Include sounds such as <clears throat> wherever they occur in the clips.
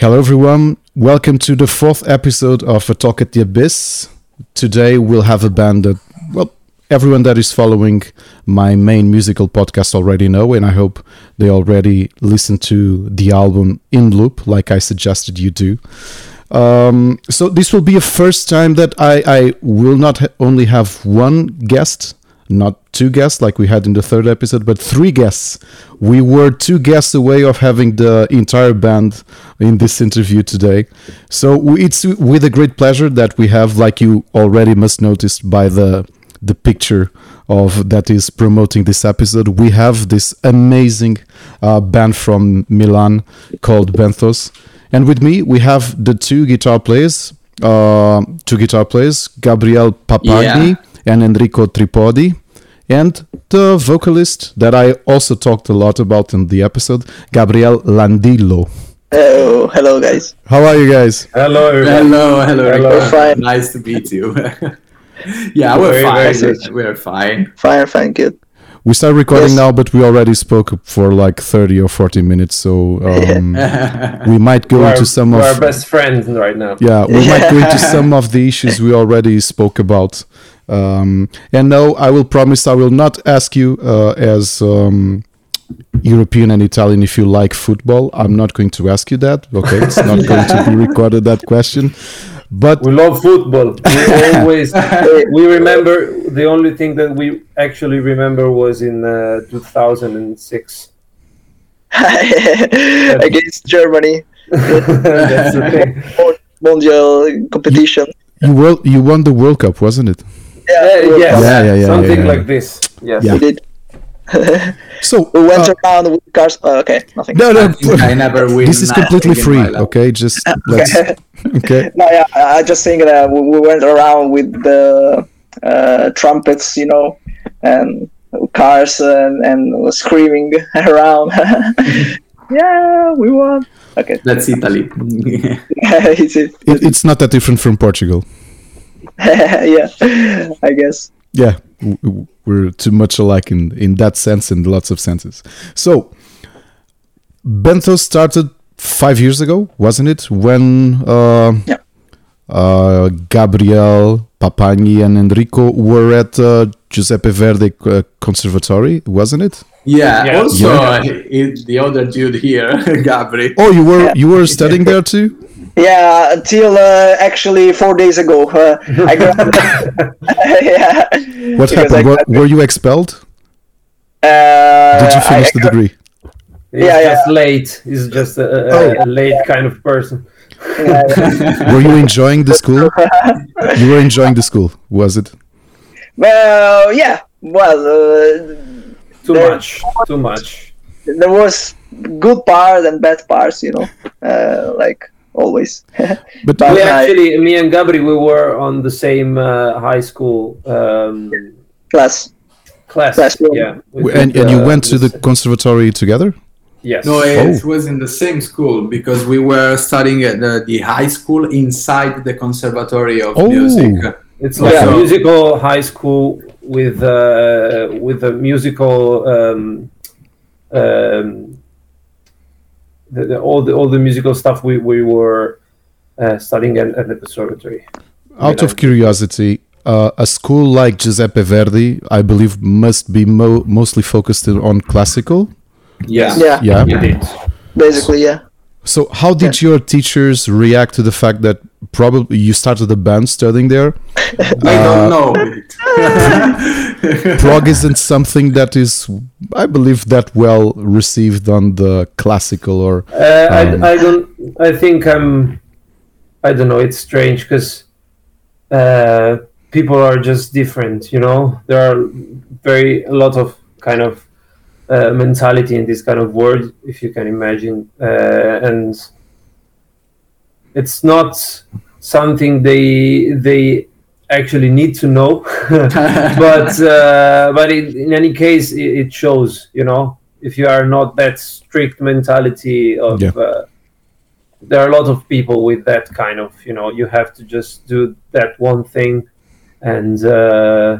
Hello, everyone. Welcome to the fourth episode of A Talk at the Abyss. Today, we'll have a band that, well, everyone that is following my main musical podcast already know, and I hope they already listened to the album in loop, like I suggested you do. Um, so, this will be a first time that I, I will not ha- only have one guest not two guests like we had in the third episode, but three guests. We were two guests away of having the entire band in this interview today. So it's with a great pleasure that we have, like you already must notice by the the picture of that is promoting this episode, we have this amazing uh, band from Milan called Benthos. And with me, we have the two guitar players, uh, two guitar players, Gabriel Papagni. Yeah and Enrico Tripodi, and the vocalist that I also talked a lot about in the episode, Gabriel Landillo. Hello, hello guys. How are you guys? Hello, hello, hello. hello. Fine. Nice to meet you. <laughs> yeah, we're fine. We're fine. Fine, thank you. We start recording yes. now, but we already spoke for like 30 or 40 minutes, so um, we might go <laughs> we're into some we're of. Our best friends right now. Yeah, we might go into <laughs> some of the issues we already spoke about. Um, and no, I will promise I will not ask you uh, as um, European and Italian if you like football. I'm not going to ask you that. Okay, it's not going to be <laughs> recorded that question. But we love football. We <laughs> always we remember the only thing that we actually remember was in uh, 2006 <laughs> against Germany. That's the thing. Mondial competition. You will, you won the World Cup, wasn't it? Yeah, yeah, yeah, yeah, yeah something yeah, yeah. like this. Yes, yeah. we did. <laughs> so we went uh, around with cars. Oh, okay, nothing. No, no, I, <laughs> I never win. This is completely free. Okay, just <laughs> let's. okay. No, yeah, I just think that we went around with the uh, trumpets, you know, and cars and, and screaming around. yeah, we won. Okay, that's Italy. it's, it. It, it's not that different from Portugal. <laughs> yeah, I guess. Yeah, we're too much alike in in that sense and lots of senses. So, Benthos started five years ago, wasn't it? When uh, yeah. uh, Gabriel, Papagni, and Enrico were at uh, Giuseppe Verdi uh, Conservatory, wasn't it? Yeah. yeah. Also, yeah. the other dude here, <laughs> Gabri. Oh, you were you were studying there too. Yeah, until uh, actually four days ago. Uh, I <laughs> <laughs> yeah. What happened? Were, were, you expelled? Uh, Did you finish I, the degree? He's yeah, just yeah. late. He's just a, a, oh. a late kind of person. Yeah, yeah. <laughs> were you enjoying the school? you were enjoying the school, was it? Well, yeah. Well, uh, too much. Too much. There was good parts and bad parts, you know. Uh, like always. <laughs> but we actually, me and Gabri, we were on the same uh, high school um, class. Class, class yeah. And, and you went to the conservatory together? Yes. No, it oh. was in the same school because we were studying at the, the high school inside the conservatory of oh. music. It's like yeah. a musical high school with uh, with a musical um, um, the, the, all the all the musical stuff we we were uh, studying at, at, the conservatory. Out of curiosity, uh, a school like Giuseppe Verdi, I believe, must be mo- mostly focused on classical. Yes. Yeah. Yeah. Indeed. Basically, yeah. So, how did yeah. your teachers react to the fact that probably you started a band studying there? <laughs> I uh, don't know. <laughs> prog isn't something that is, I believe, that well received on the classical or. Uh, um, I, I don't. I think I'm. I don't know. It's strange because uh, people are just different. You know, there are very a lot of kind of uh, mentality in this kind of world, if you can imagine, uh, and it's not something they they actually need to know. <laughs> But uh, but it, in any case it, it, shows you know if you are not that strict mentality of yeah. uh, there are a lot of people with that kind of you know you have to just do that one thing and uh,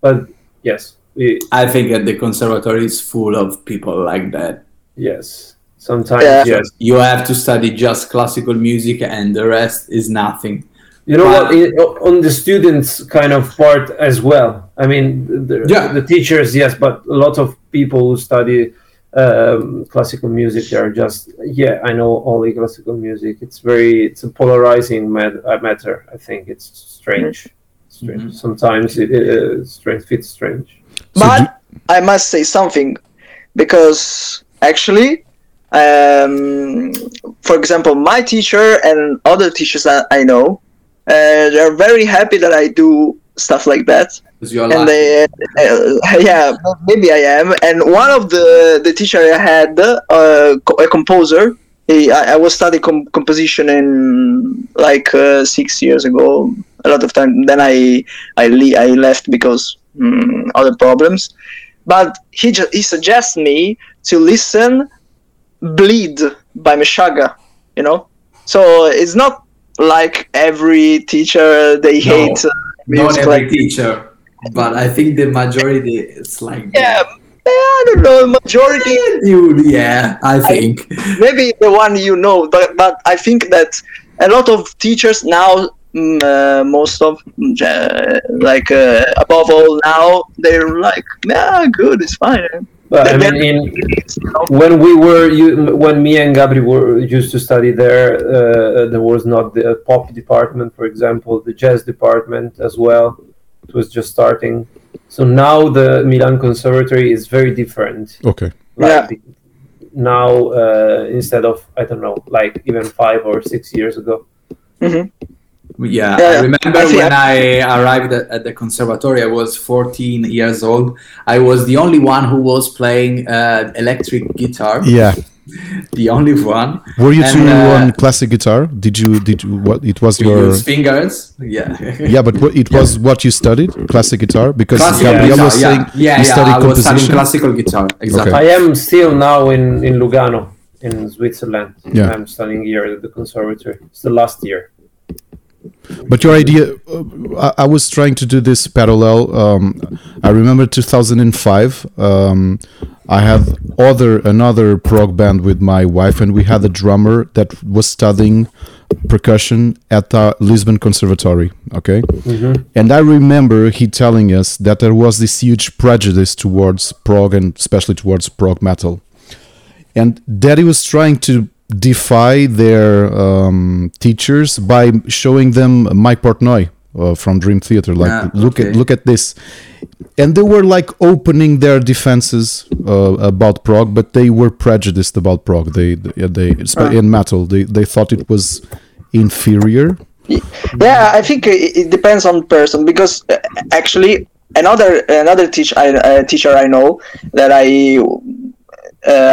but yes we, i think that the conservatory is full of people like that. Yes Sometimes, Yeah. yes. You have to study just classical music, and the rest is nothing. You know But- what? On the students kind of part as well. I mean, the, Yeah. the teachers, yes, but a lot of people who study um, classical music, they are just, yeah, I know only classical music. It's very, it's a polarizing mat- uh, matter. I think it's strange. Strange. Mhm. Sometimes it, it, uh, strange fits strange. So but I must say something because actually, um, for example, my teacher and other teachers that I know, uh, they're very happy that I do stuff like that. And they, uh, <laughs> yeah, maybe I am. And one of the the teacher I had, uh, a composer. He, I, I was studying com- composition in like uh, six years ago. A lot of time. Then I I, le- I left because mm, other problems. But he just he suggests me to listen "Bleed" by Meshuggah. You know, so it's not like every teacher they No, hate uh, Not music every like teacher, but I think the majority it's like yeah, I don't know, majority, You, yeah, I think. maybe the one you know, but but I think that a lot of teachers now, mm, uh, most of mm, uh, like uh, above all now, they're like, yeah, good, it's fine. But I mean, in, when we were you, when me and Gabri were used to study there, uh, there was not the pop department, for example, the jazz department as well. It was just starting. So now the Milan Conservatory is very different. okay. Like Yeah. the- now uh, instead of I don't know, like even five or six years ago. Mhm. Yeah, Yeah, I remember I when I arrived at, at the conservatory, I was 14 years old. I was the only one who was playing uh, electric guitar. Yeah. The only one. Were you And, two uh, on classic guitar? Did you did you what it was your fingers. Yeah. <laughs> Yeah, but what, it was what you studied, classic guitar because Classical Gabriel guitar, was saying yeah, yeah, you yeah. studied I was studying classical guitar. Exactly. Okay. I am still now in in Lugano, in Switzerland. Yeah. I'm studying here at the conservatory. It's the last year. But your idea, uh, I, I was trying to do this parallel. Um, I remember 2005. Um, I had other another prog band with my wife, and we had a drummer that was studying percussion at the Lisbon Conservatory. Okay, and I remember he telling us that there was this huge prejudice towards prog and especially towards prog metal, and that he was trying to defy their um, teachers by showing them Mike Portnoy uh, from Dream Theater. Like, Ah, look at look at this, and they were like opening their defenses uh, about prog, but they were prejudiced about prog. They they, they Ah. in metal they they thought it was inferior. Yeah, I think it, depends on person because uh, actually another another teach I, uh, teacher I know that I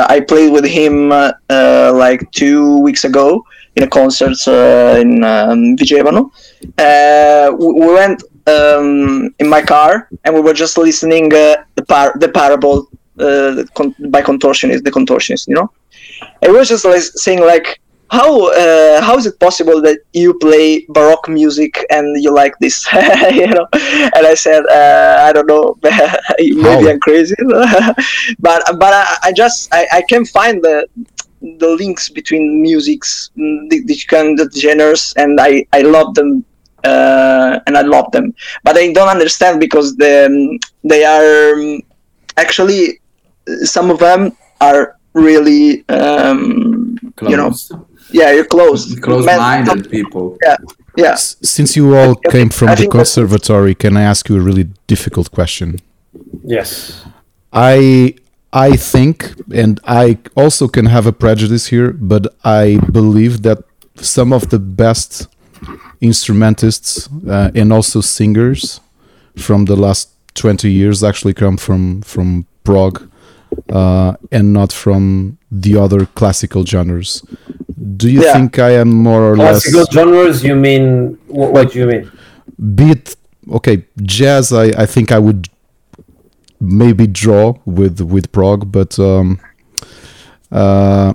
I played with him uh, uh, like two weeks ago in a concert uh, in um, Vigevano. Uh, we we went um, in my car and we were just listening uh, the par- the parable uh, con- by contortionist the contortionist you know it was just like saying like how uh, how is it possible that you play baroque music and you like this? <laughs> You know? And i said uh, i don't know. <laughs> Maybe i'm crazy <laughs> but but I, I just I, I can find the the links between musics mm, the, the kind of genres and i i love them uh, and i love them. But i don't understand because the, um, they are um, actually some of them are really um, you know. Yeah you're close Man- <laughs> Close-minded people. yeah S- Since you all I- came from I the conservatory, can I ask you a really difficult question? Yes. I I think, and I also can have a prejudice here, but I believe that some of the best instrumentists uh, and also singers from the last twenty years actually come from from prog uh, and not from the other classical genres. Do you Yeah. think I am more or less Classical less? genres, you mean? What, what do you mean? Beat okay jazz i i think i would maybe draw with with prog but um uh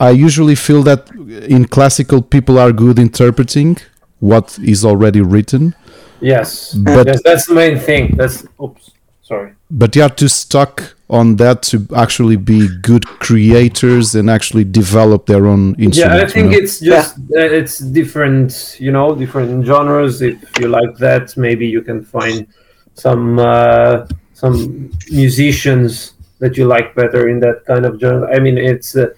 i usually feel that in classical people are good interpreting what is already written Yes. But- yes, that's the main thing. That's oops, sorry. but you are too stuck on that to actually be good creators and actually develop their own instrument. Yeah, I you think know? it's just uh, it's different, you know, different genres. If you like that, maybe you can find some uh, some musicians that you like better in that kind of genre. I mean, it's uh,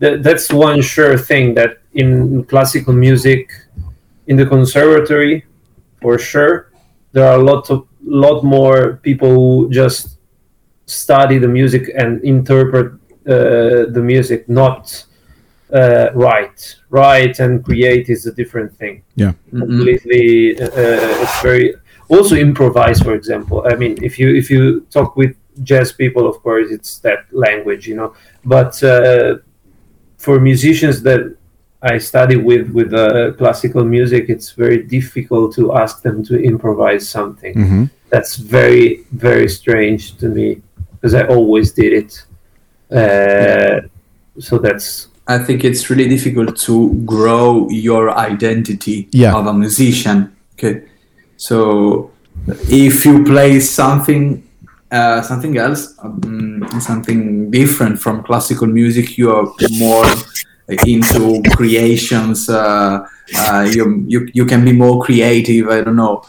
th- that's one sure thing that in classical music, in the conservatory, for sure, there are a lot of lot more people who just study the music and interpret uh, the music, not uh, write. Write and create is a different thing. yeah. Completely, uh, it's very also improvise. For example, I mean, if you if you talk with jazz people, of course, it's that language, you know. But uh, for musicians that I study with with uh, classical music, it's very difficult to ask them to improvise something. hmm That's very very strange to me because I always did it. Uh, So that's I think it's really difficult to grow your identity Yeah. of a musician. Okay, so if you play something, uh, something else, um, something different from classical music, you are more into creations. Uh, uh, you, you you can be more creative. I don't know.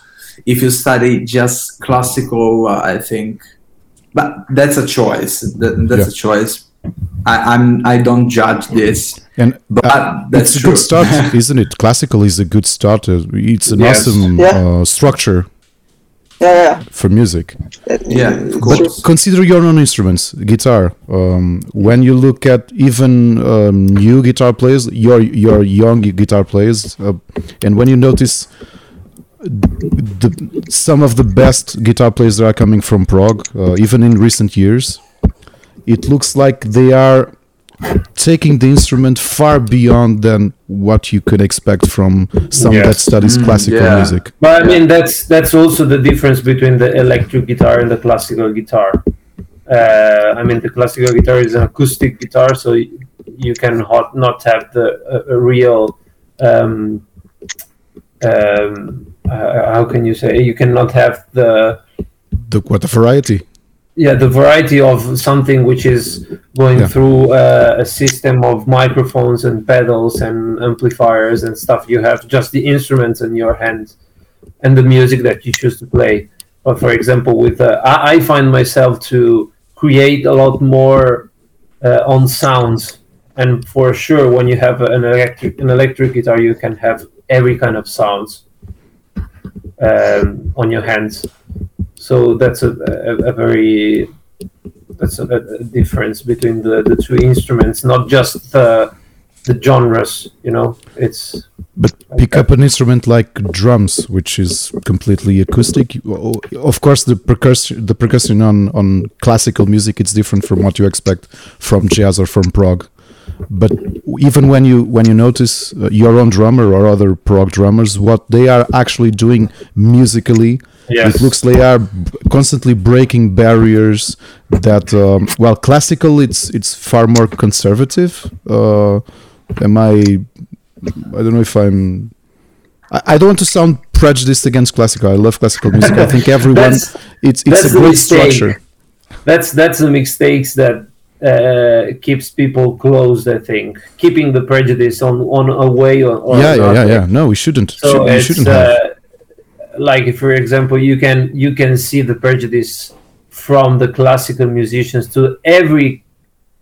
If you study just classical, uh, I think, but that's a choice. That, that's Yeah. a choice. I, I'm I don't judge this, And but uh, that's it's a true. good start, <laughs> isn't it? Classical is a good start. Uh, It's an Yes. awesome Yeah. uh, structure Yeah, for music. yeah. Yeah, of course. true. But consider your own instruments, guitar. Um, when you look at even um, new guitar players, your your young guitar players, uh, and when you notice the, some of the best guitar players that are coming from prog, uh, even in recent years, it looks like they are taking the instrument far beyond than what you could expect from someone that Yes. studies Mm, classical yeah. music. But I mean, that's that's also the difference between the electric guitar and the classical guitar. Uh, I mean, the classical guitar is an acoustic guitar, so you can hot, not have the a, a real. Um, um, uh, how can you say? You cannot have the The what a variety. yeah the variety of something which is going Yeah. through uh, a system of microphones and pedals and amplifiers and stuff you have just the instruments in your hand and the music that you choose to play but for example with uh, I, I find myself to create a lot more uh, on sounds and for sure when you have an electric an electric guitar you can have every kind of sounds um, on your hands so that's a, a, a very that's a, a difference between the, the two instruments not just the the genres you know it's But pick up an instrument like drums, which is completely acoustic. Of course, the percussion, the percussion on on classical music, it's different from what you expect from jazz or from prog. But even when you when you notice uh, your own drummer or other prog drummers, what they are actually doing musically, Yes. it looks they are constantly breaking barriers. That um, well, classical it's it's far more conservative. Uh, am I I don't know if I'm. I, I don't want to sound prejudiced against classical. I love classical music. I think <laughs> everyone. It's it's a great structure. that's that's the mistakes that uh, keeps people closed i think keeping the prejudice on on a way or, or yeah, yeah, yeah, yeah. No, we shouldn't. so Should- we it's shouldn't have. uh, like for example you can you can see the prejudice from the classical musicians to every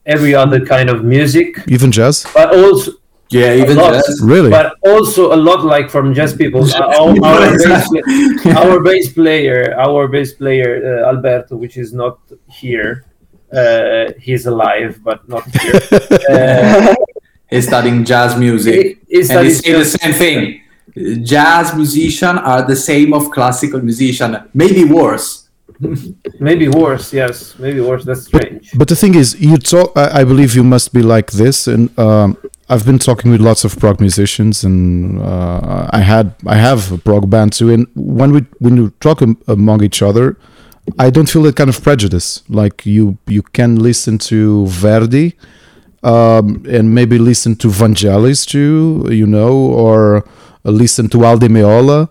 every other kind of music Even jazz. but also Yeah, even lot. jazz. Really? but also a lot like from jazz people our, our, bass, <laughs> pla- our bass player our bass player uh, alberto which is not here uh, he's alive but not here <laughs> uh, He's studying jazz music. he, he and he studies say the same thing. Jazz musician are the same of classical musician, maybe worse. <laughs> maybe worse yes maybe worse that's strange But the thing is, you talk. I, I believe you must be like this, and um, I've been talking with lots of prog musicians, and uh, I had I have a prog band too. And when we when you talk am- among each other, I don't feel that kind of prejudice. Like you you can listen to Verdi, um, and maybe listen to Vangelis too, you know, or listen to Al Di Meola.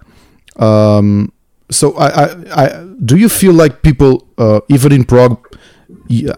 Um, so I, I, I do you feel like people uh, even in prog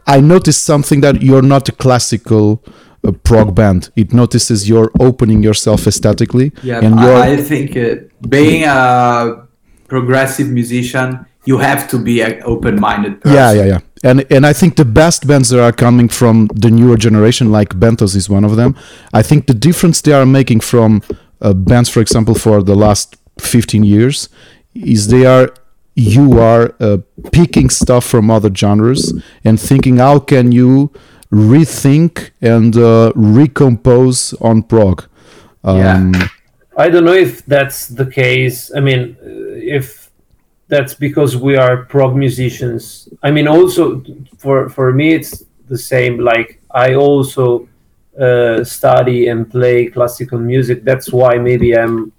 I noticed something that you're not a classical uh, prog band. It notices you're opening yourself aesthetically, Yeah, and I, I think uh, being a progressive musician, you have to be an open-minded person. yeah, yeah, yeah. And and I think the best bands that are coming from the newer generation, like Benthos, is one of them. I think the difference they are making from uh, bands, for example, for the last fifteen years, is they are you are uh, picking stuff from other genres and thinking how can you rethink and uh, recompose on prog. Um, I don't know if that's the case. I mean, uh, if that's because we are prog musicians. I mean, also for for me, it's the same. Like I also uh, study and play classical music. That's why maybe I'm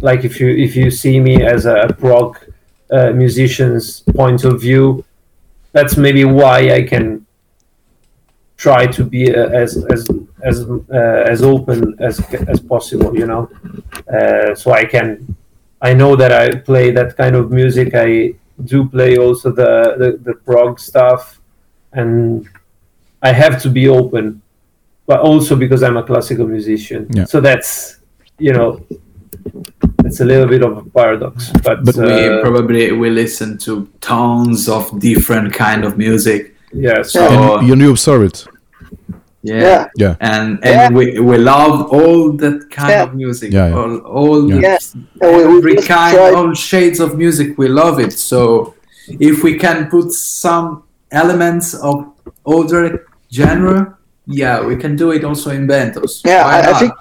like if you if you see me as a prog uh, musician's point of view, that's maybe why I can try to be uh, as as as uh, as open as as possible you know uh, so i can i know that i play that kind of music i do play also the the, the prog stuff and i have to be open but also because i'm a classical musician Yeah. so that's you know it's a little bit of a paradox but, But we uh, probably we listen to tons of different kind of music. yeah so Yeah. So and you, you observe it. Yeah, Yeah. Yeah. and Yeah. we, we love all that kind Yeah. of music. Yeah, yeah. All all Yeah. the- Yeah. And we- we every kind, try- all shades of music. We love it. So if we can put some elements of older genre, yeah, we can do it also in Benthos. Yeah, I, I think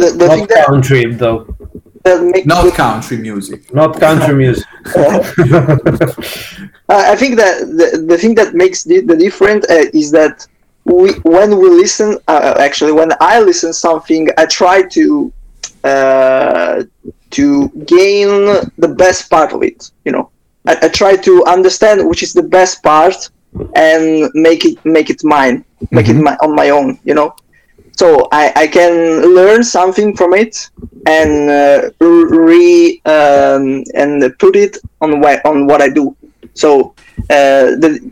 the, the thing not that, country though that makes not country music. not country music <laughs> I I think that the, the thing that makes the, the difference uh, is that we when we listen, uh, actually when I listen something, I try to uh, to gain the best part of it. You know, I, I try to understand which is the best part and make it make it mine, make it my, on my own. You know, so I, I can learn something from it and uh, re um, and put it on what on what I do. So uh, the,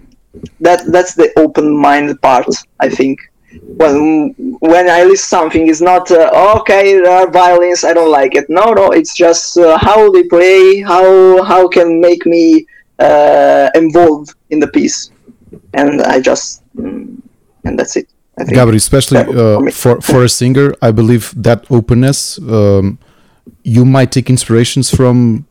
that that's the open mind part. I think when when I list something, it's not uh, okay. There are violins. I don't like it. No, no. It's just uh, how they play. How how can make me uh, involved in the piece, and I just mm, and that's it. I think. Gabri, especially for uh, for for a singer, I believe that openness, um, you might take inspirations from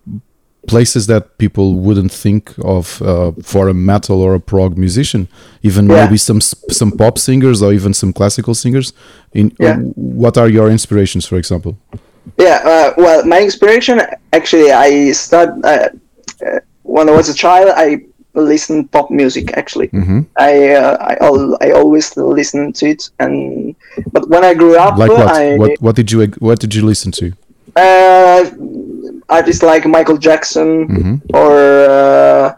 places that people wouldn't think of uh, for a metal or a prog musician. Even Yeah. maybe some some pop singers or even some classical singers. In Yeah. what are your inspirations, for example? Yeah, uh, well, my inspiration actually, I start uh, uh, when I was a child. I listened pop music actually. hmm I uh, I, al- I always listen to it, and but when I grew up, Like what? I what? What did you what did you listen to? Artists like Michael Jackson hmm or uh,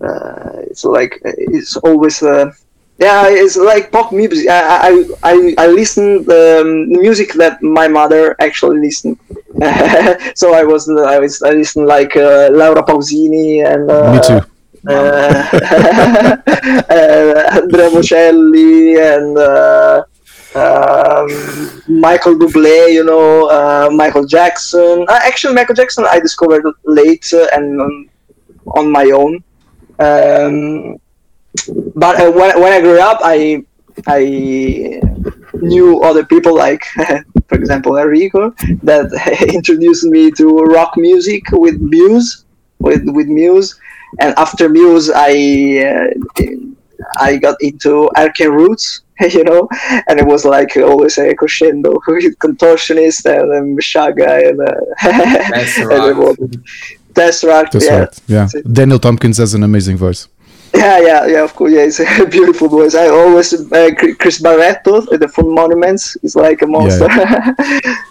uh, it's like it's always uh, yeah it's like pop music. I I I, I listen um, the music that my mother actually listened. <laughs> so I was I was I listened like uh, Laura Pausini and uh, Me too. uh, <laughs> uh, Andrea Bocelli and uh, um, Michael Bublé, you know, uh, Michael Jackson. Uh, actually, Michael Jackson I discovered late uh, and um, on my own. Um, but uh, when, when I grew up, I I knew other people like, <laughs> for example, Enrico, that <laughs> introduced me to rock music with Muse, with with Muse, and after Muse, I uh, I got into Arcane Roots, <laughs> you know, and it was like always a crescendo with Contortionist and um, Meshuggah and, uh, <laughs> That's and it right. was- Tesseract, That's yeah. right. Yeah. Daniel Tompkins has an amazing voice. Yeah, yeah, yeah. Of course, yeah. It's a <laughs> beautiful voice. I always uh, Cr- Chris Barretto, at the from Monuments, is like a monster.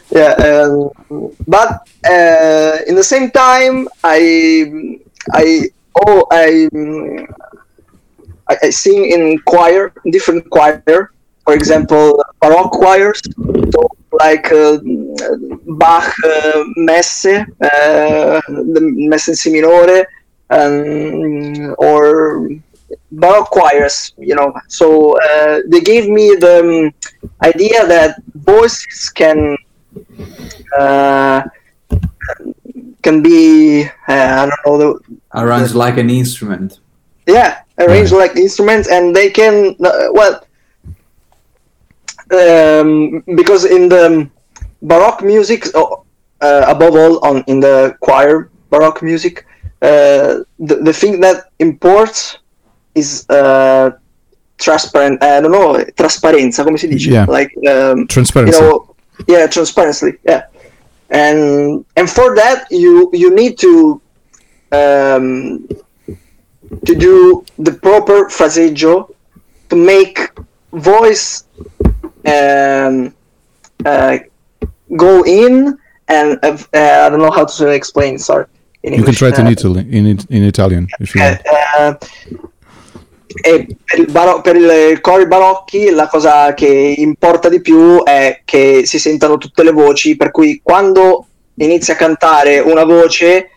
Yeah, um, but uh, in the same time, I, I, oh, I, I, I sing in choir, different choir. For example, baroque choirs, so like uh, Bach uh, messe, uh, the messe in si minore, um, or baroque choirs. You know, so uh, they gave me the um, idea that voices can uh, can be uh, I don't know the Arranged like an instrument. yeah arranged like instruments and they can uh, well um, because in the baroque music oh, uh, above all on in the choir baroque music uh, the, the thing that imports is uh, transparent I don't know trasparenza come si dice Yeah. like um, you Transparency. know yeah transparency yeah and and for that you you need to um, to do the proper fraseggio to make voice um, uh, go in and uh, uh, I don't know how to explain sorry in you can try it in Uh, Italy, in in Italian if you want. eh, e per, il baro- per i cori barocchi la cosa che importa di più è che si sentano tutte le voci, per cui quando inizia a cantare una voce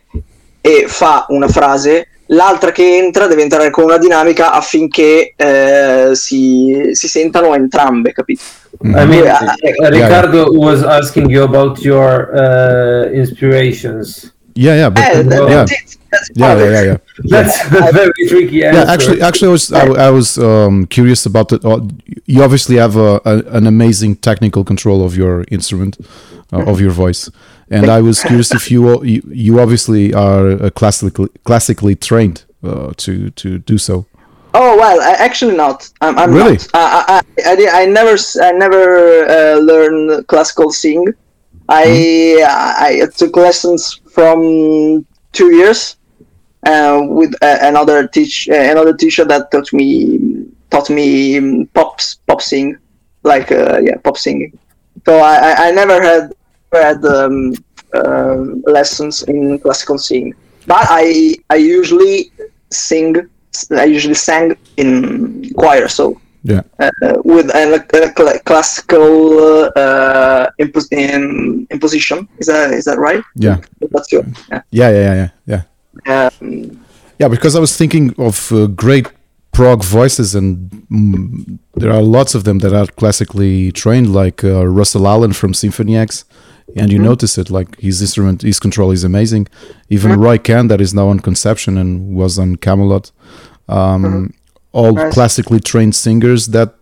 e fa una frase, l'altra che entra deve entrare con una dinamica affinché eh, si, si sentano entrambe, capito? I mean, Yeah. uh, Ricardo was asking you about your uh, inspirations. Yeah, yeah, but Eh, yeah, that's yeah, yeah, yeah, yeah. That's a very tricky answer. Yeah, actually, actually, I was I, I was um, curious about it. Uh, You obviously have a, a, an amazing technical control of your instrument, uh, of your voice, and I was curious if you you, you obviously are uh, classically classically trained uh, to to do so. Oh well, I, actually not. I'm, I'm Really? not. I, I, I, I never, s- I never uh, learned classical sing. I, I, I took lessons from two years uh, with uh, another teach, uh, another teacher that taught me, taught me um, pop, pop sing, like uh, yeah, pop singing. So I, I, never had had um, um lessons in classical singing, but I, I usually sing I usually sang in choir, so Yeah, uh, with a, a cl- classical uh, impos- in, imposition. Is that is that right? yeah, That's good. Yeah. yeah, yeah, yeah, yeah. Um, Yeah, because I was thinking of uh, great prog voices, and mm, there are lots of them that are classically trained, like uh, Russell Allen from Symphony X. And you notice it, like his instrument, his control is amazing. Even Roy Khan, that is now on Conception and was on Kamelot, um, all Nice. classically trained singers that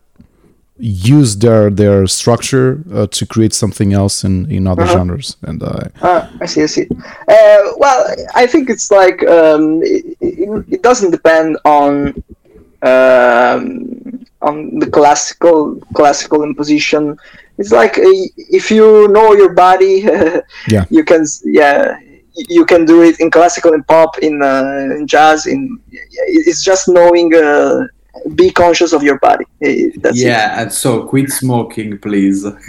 use their their structure uh, to create something else in in other genres. And uh, Ah, I see, I see. Uh, well, I think it's like um, it, it, doesn't depend on um, on the classical classical imposition. It's like uh, if you know your body, <laughs> Yeah. you can yeah you can do it in classical and pop in, uh, in jazz. In it's just knowing. Be conscious of your body. Eh, That's it. yeah, and so quit smoking, please. <laughs>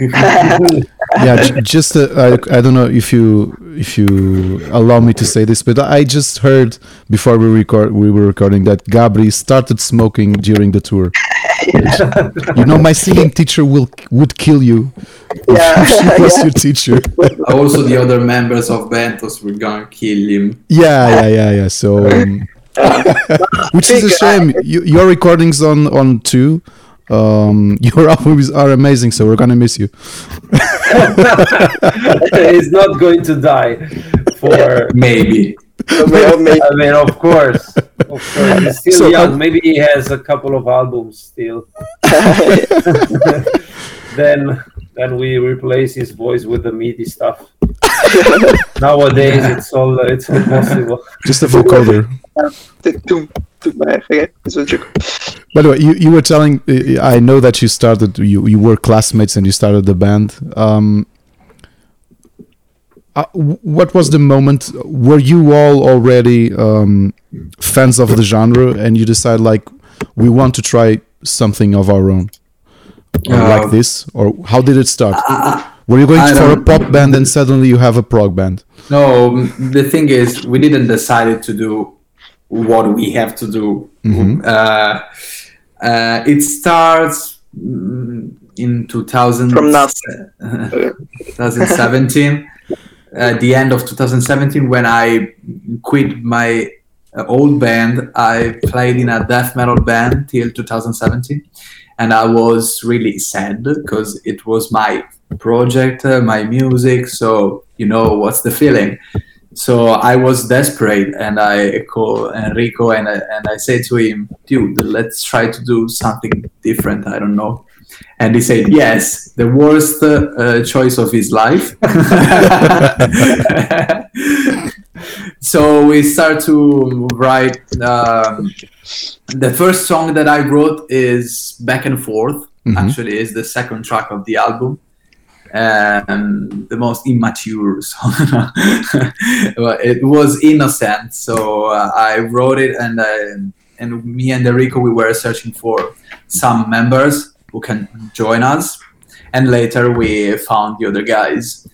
yeah just uh, I, I don't know if you if you allow me to say this but i just heard before we record we were recording that gabri started smoking during the tour <laughs> you know my singing teacher will would kill you Yeah, if <laughs> she was yeah. your teacher also, the other members of Benthos were gonna kill him. yeah yeah yeah yeah so um, which is a think, shame you, your recordings on on two um <laughs> your albums are amazing so we're gonna miss you <laughs> He's not going to die for. Maybe. Well, maybe- I mean, of course, of course. He's still So, young. uh, Maybe he has a couple of albums still. <laughs> then, then we replace his voice with the MIDI stuff. <laughs> Nowadays, it's all it's impossible. just a vocoder Tum, tum, okay, questo è il gioco. By the way, you, you were telling, uh, I know that you started, you, you were classmates and you started the band. Um, uh, what was the moment? Were you all already um, fans of the genre and you decide, like, we want to try something of our own? Or Uh, like this? Or how did it start? were you going I for a pop band and suddenly you have a prog band? No, the thing is, we didn't decide to do what we have to do. Mhm. Uh, uh, it starts mm, in 2000, From now. <laughs> 2017, at the end of 2017, when I quit my uh, old band. I played in a death metal band till 2017, and I was really sad because it was my project, uh, my music. So you know what's the feeling. So I was desperate, and I called Enrico, and I, and I said to him, "Dude, let's try to do something different. I don't know." And he said, "Yes, the worst uh, choice of his life." <laughs> <laughs> so we start to write. Um, the first song that I wrote is "Back and Forth." Mhm. Actually, is the second track of the album um, the most immature song. <laughs> It was innocent, so uh, I wrote it, and uh, and me and Enrico we were searching for some members who can join us, and later we found the other guys.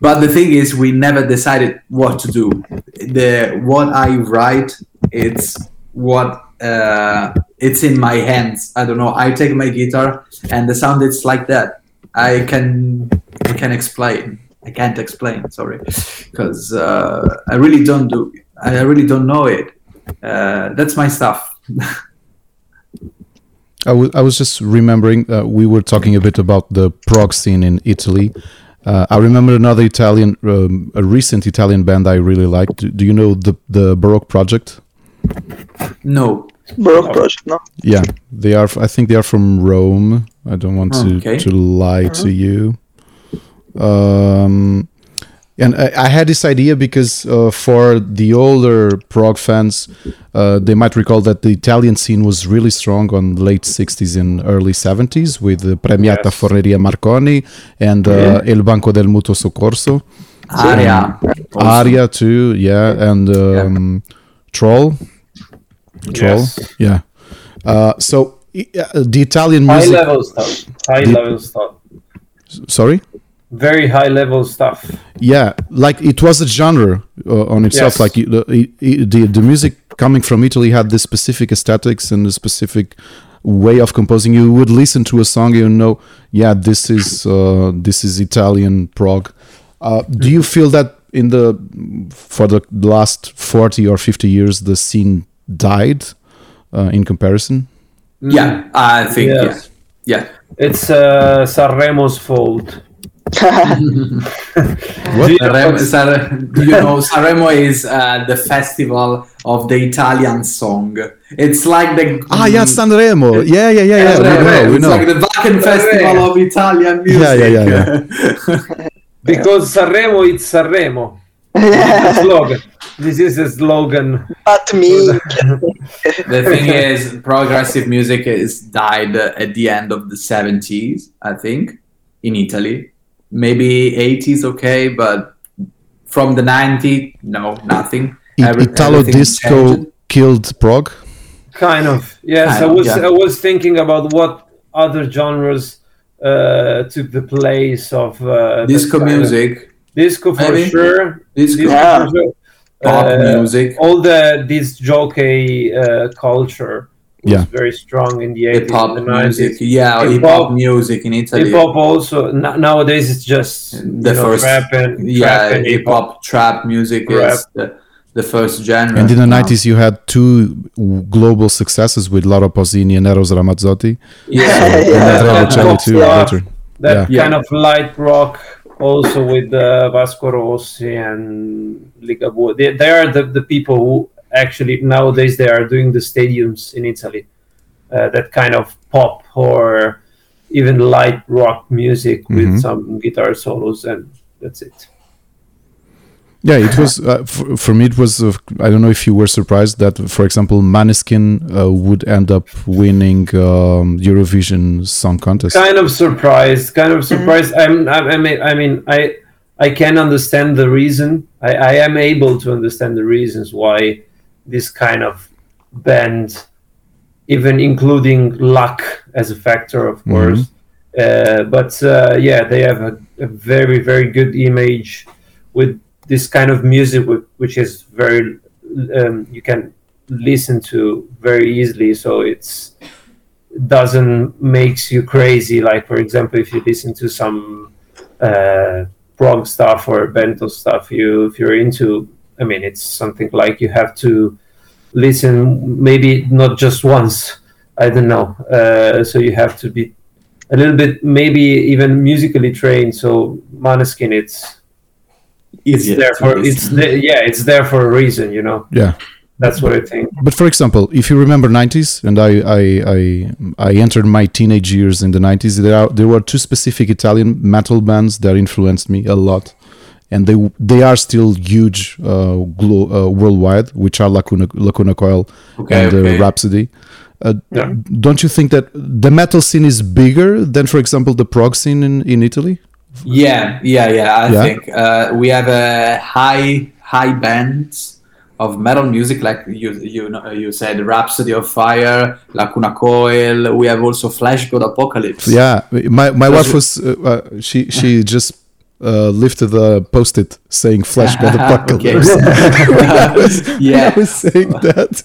But the thing is, we never decided what to do. The what I write, it's what uh, it's in my hands. I don't know. I take my guitar, and the sound it's like that. I can I can explain. I can't explain. Sorry, because uh, I really don't do. I really don't know it. Uh, that's my stuff. <laughs> I wa- I was just remembering uh, we were talking a bit about the prog scene in Italy. Uh, I remember another Italian, um, a recent Italian band I really liked. Do, do you know the the Baroque Project? No. Baroque project, no? Yeah, they are. I think they are from Rome. I don't want to Okay. to lie to you. Um, and I, I had this idea because uh, for the older prog fans, uh, they might recall that the Italian scene was really strong on late '60s and early '70s with the Premiata Yes. Forneria Marconi and uh, El Banco del Mutuo Soccorso, Aria. also. Aria too, yeah, and um, Troll. Troll, Yes. yeah. Uh, so uh, the Italian music, High music. level stuff. High The- level stuff. Sorry. Very high level stuff. Yeah, like it was a genre uh, on itself. Yes. Like it- the, it- the the music coming from Italy had this specific aesthetics and a specific way of composing. You would listen to a song, you know, yeah, this is uh, this is Italian prog. Uh, do you feel that in the for the last forty or fifty years the scene died uh, in comparison? Yeah, I think Yes. yeah. Yeah. It's uh, Sanremo's fault. What? Do you- Sanremo, Sar- you know, Sanremo is uh, the festival of the Italian song. It's like the Ah, yeah, Sanremo. Yeah, yeah, yeah, yeah. Sanremo, We know, we it's know. like the Wacken festival of Italian music. Yeah, yeah, yeah, <laughs> Because Sanremo, it's Sanremo. Yeah, slogan. This is a slogan. not me. <laughs> the thing is, progressive music is died uh, at the end of the 70s, I think, in Italy. Maybe 80s, okay, but from the 90s, no, nothing. Every- Italo disco changed. killed prog. Kind of. Yes, Kind I of, was yeah. I was thinking about what other genres uh, took the place of uh, Disco kind of- music, Disco for Maybe. sure. disco, Disco Yeah. for sure. pop Uh, music, all the this jockey uh, culture was Yeah. very strong in the hip hop music. Yeah, Hip hip hop hop- music in Italy. Hip hop also n- nowadays it's just The you know, first- rap and yeah, hip hop, trap music Rap. is the, the first genre. And in the 90s, you had two global successes with Laura Pausini and Eros Ramazzotti. Yeah, <laughs> Yeah. And Yeah. Bocelli too Yeah. later. That Yeah. kind of light rock also with uh, Vasco Rossi and Ligabue. They, they are the, the people who actually nowadays they are doing the stadiums in Italy. Uh, that kind of pop or even light rock music with Mhm. some guitar solos and that's it. Yeah, it was uh, for, for me. It was. Uh, I don't know if you were surprised that, for example, Maneskin uh, would end up winning um, Eurovision Song Contest. kind of surprised kind of surprised I'm, I'm i mean i mean i i can understand the reason I, I am able to understand the reasons why this kind of band even including luck as a factor of Mhm. course uh, but uh, yeah they have a, a very very good image with this kind of music which is very um, you can listen to very easily so it's doesn't makes you crazy. Like for example, if you listen to some uh, prog stuff or Benthos stuff, you if you're into, I mean, it's something like you have to listen maybe not just once. I don't know. Uh, so you have to be a little bit maybe even musically trained. So Maneskin, it's it's Easier there for it's there, yeah it's there for a reason. You know Yeah. that's what I think. But for example, if you remember 90s, and I I, I, I entered my teenage years in the 90s, there are, there were two specific Italian metal bands that influenced me a lot, and they they are still huge uh, glo- uh, worldwide, which are Lacuna Lacuna Coil Okay, and uh, okay. Rhapsody. Uh, Yeah. Don't you think that the metal scene is bigger than, for example, the prog scene in, in Italy? Yeah, yeah, yeah. I Yeah? think uh, we have a high, high bands of metal music, like you, you, know, you said, Rhapsody of Fire, Lacuna Coil. We have also Fleshgod Apocalypse. Yeah, my my wife was uh, uh, she she <laughs> just uh, lifted a post-it saying "Flash <laughs> God Apocalypse." <laughs> <laughs> I was, Yeah. I was saying that.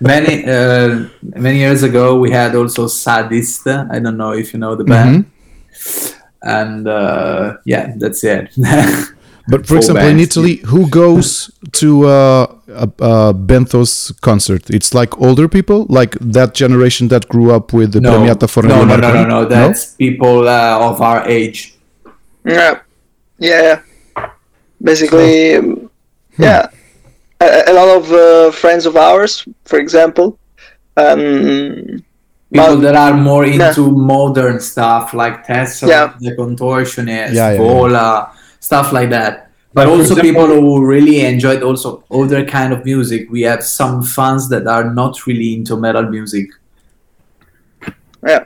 many, uh, many years ago, we had also Sadist. I don't know if you know the band. And uh, yeah, that's it. But for Full example, in bands, Italy, who goes to uh, a, a Benthos concert? It's like older people, like that generation that grew up with the no, Premiata for no, no, no, no, no. That's people uh, of our age. Yeah, yeah. yeah. Basically, um, yeah. A, a lot of uh, friends of ours, for example, um, people But- that are more Yeah. into modern stuff like Tesla, Yeah. the Contortionist, Yeah, yeah, Vola, stuff like that. But But for also example- people who really enjoyed also other kind of music. We have some fans that are not really into metal music. yeah,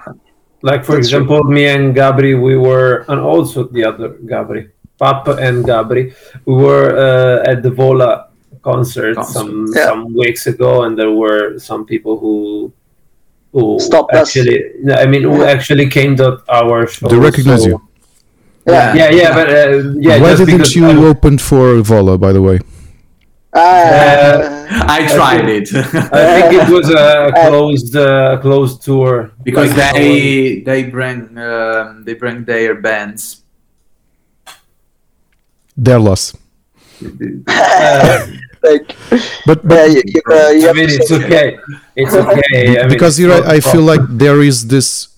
Like for That's true. example, me and Gabri, we were, and also the other Gabri, Papa and Gabri, we were uh, at the Vola concert, Concert. some Yeah. some weeks ago, and there were some people who who Stopped actually, no, I mean, who Yeah. actually came to our show. They recognize so- you. yeah. Yeah, yeah, but uh, yeah. Why just didn't you I- open for Vola, by the way? Uh, <laughs> I tried it I think it was a <laughs> closed uh, closed tour because Like, they they bring um, they bring their bands. Their loss. uh, <laughs> like, But, but yeah, you, you, uh, you I have mean, to it's say- okay. It's okay. I mean, because it's here not I, I a feel like there is this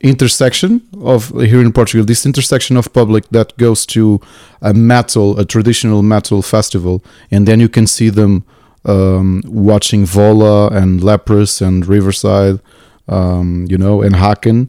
intersection of here in Portugal, this intersection of public that goes to a metal, a traditional metal festival, and then you can see them um, watching Vola and Leprous and Riverside, um, you know, and Haken.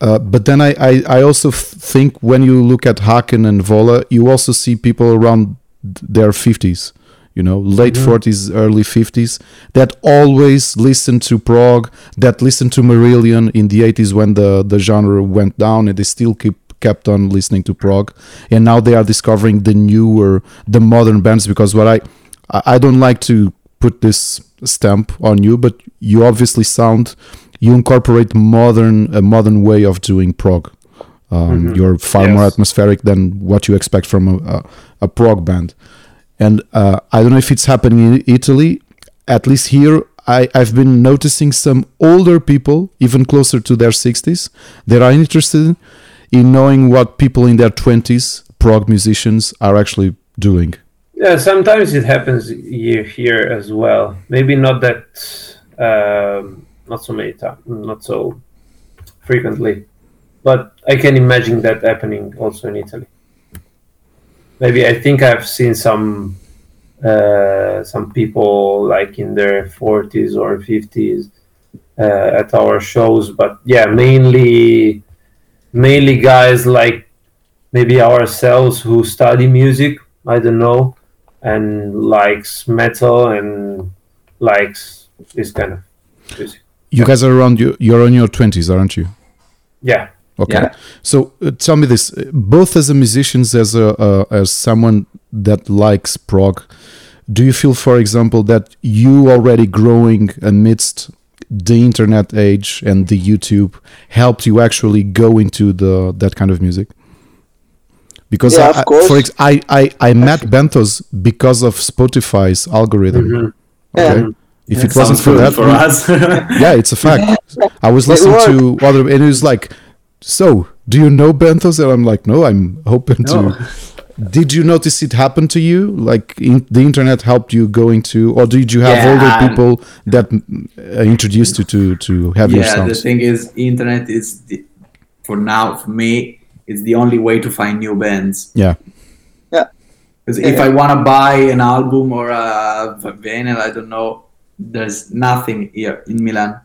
Uh, but then I, I, I also think when you look at Haken and Vola, you also see people around their 50s, you know, late 40s, early 50s, that always listen to prog, that listen to Marillion in the 80s when the, the genre went down, and they still keep kept on listening to prog. And now they are discovering the newer, the modern bands, because what I I don't like to put this stamp on you, but you obviously sound you incorporate modern a modern way of doing prog. Um, Mhm. You're far more atmospheric than what you expect from a, a, a prog band. And uh, I don't know if it's happening in Italy. At least here, I, I've been noticing some older people, even closer to their 60s, that are interested in knowing what people in their 20s, prog musicians, are actually doing. Yeah, sometimes it happens here, here as well. Maybe not that, um, not so many times, not so frequently, but I can imagine that happening also in Italy. Maybe I think I've seen some uh, some people like in their 40s or 50s uh, at our shows, but yeah, mainly mainly guys like maybe ourselves who study music. I don't know and likes metal and likes this kind of music. You guys are around, you, you're in your 20s, aren't you? Yeah. Okay. Yeah. So uh, tell me this: uh, both as a musician, as a uh, as someone that likes prog, do you feel, for example, that you already growing amidst the internet age and the YouTube helped you actually go into the that kind of music? Because Yeah, I, of I- course. for ex- I, I I met Benthos because of Spotify's algorithm. Mhm. Okay. Yeah. If it wasn't for that, for we- us. <laughs> yeah, it's a fact. <laughs> I was listening to other, and it was like, "So, do you know Benthos?" And I'm like, "No, I'm hoping No. to <laughs> did you notice it happen to you? Like in, the internet helped you going to, or did you have Yeah, older I'm- people that uh, introduced you to to have your yeah the thing is internet is the, for now for me it's the only way to find new bands Yeah, Yeah. because if Yeah. i want to buy an album or a vinyl i don't know there's nothing here in milan